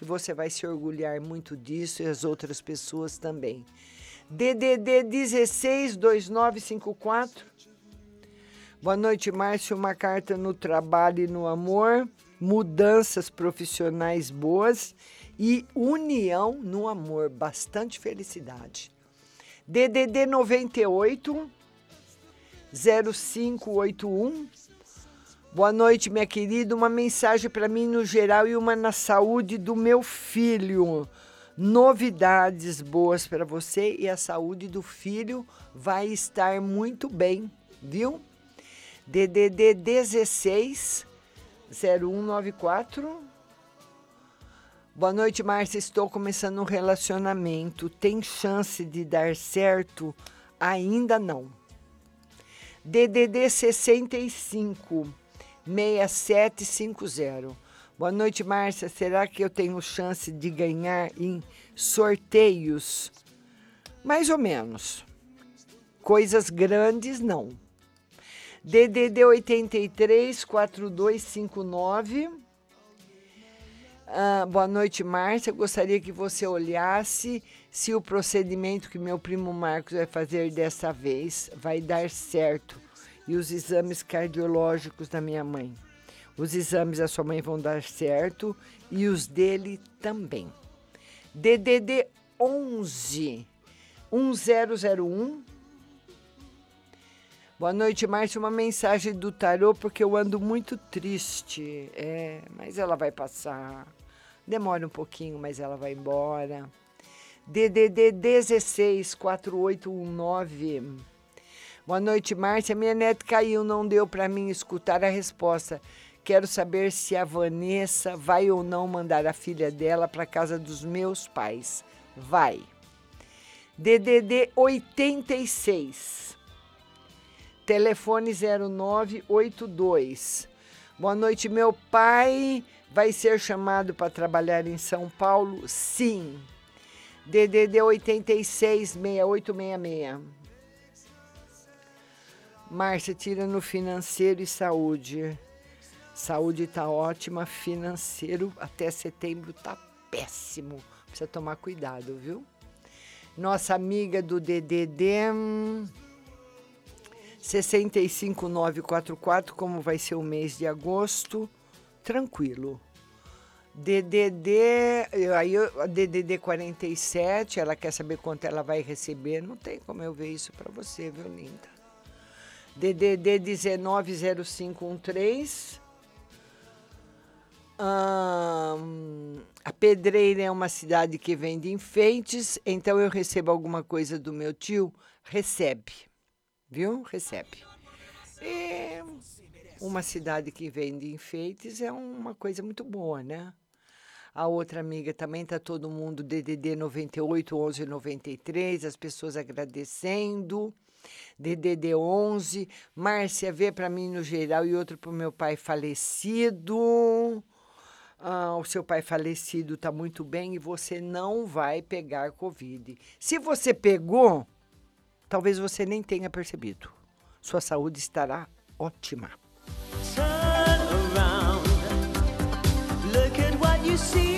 E você vai se orgulhar muito disso e as outras pessoas também. DDD 16 2954. Boa noite, Márcio. Uma carta no trabalho e no amor, mudanças profissionais boas e união no amor. Bastante felicidade. DDD 98 0581. Boa noite, minha querida. Uma mensagem para mim no geral e uma na saúde do meu filho. Novidades boas para você e a saúde do filho vai estar muito bem, viu? DDD 16 0194. Boa noite, Márcia. Estou começando um relacionamento. Tem chance de dar certo? Ainda não. DDD 65 6750. Boa noite, Márcia. Será que eu tenho chance de ganhar em sorteios? Mais ou menos. Coisas grandes, não. DDD 83 4259. Ah, boa noite, Márcia. Gostaria que você olhasse se o procedimento que meu primo Marcos vai fazer dessa vez vai dar certo e os exames cardiológicos da minha mãe. Os exames da sua mãe vão dar certo e os dele também. DDD 11 1001 Boa noite, Márcia. Uma mensagem do tarô, porque eu ando muito triste. É, mas ela vai passar. Demora um pouquinho, mas ela vai embora. DDD 16 4819. Boa noite, Márcia. Minha neta caiu, não deu para mim escutar a resposta. Quero saber se a Vanessa vai ou não mandar a filha dela para casa dos meus pais. Vai. DDD 86 telefone 0982. Boa noite, meu pai vai ser chamado para trabalhar em São Paulo? Sim. DDD 86 6866. Márcia, tira no financeiro e saúde. Saúde tá ótima, financeiro até setembro tá péssimo. Precisa tomar cuidado, viu? Nossa amiga do DDD 65944, como vai ser o mês de agosto, tranquilo. DDD, aí DDD 47, ela quer saber quanto ela vai receber, não tem como eu ver isso para você, viu, linda? DDD 190513. Hum, a Pedreira é uma cidade que vende enfeites, então eu recebo alguma coisa do meu tio? Recebe viu? Recebe. E uma cidade que vende enfeites é uma coisa muito boa, né? A outra amiga também tá todo mundo DDD 98 11 93, as pessoas agradecendo. DDD 11, Márcia vê para mim no geral e outro para o meu pai falecido. Ah, o seu pai falecido está muito bem e você não vai pegar Covid. Se você pegou, Talvez você nem tenha percebido. Sua saúde estará ótima. Turn around. Look at what you see.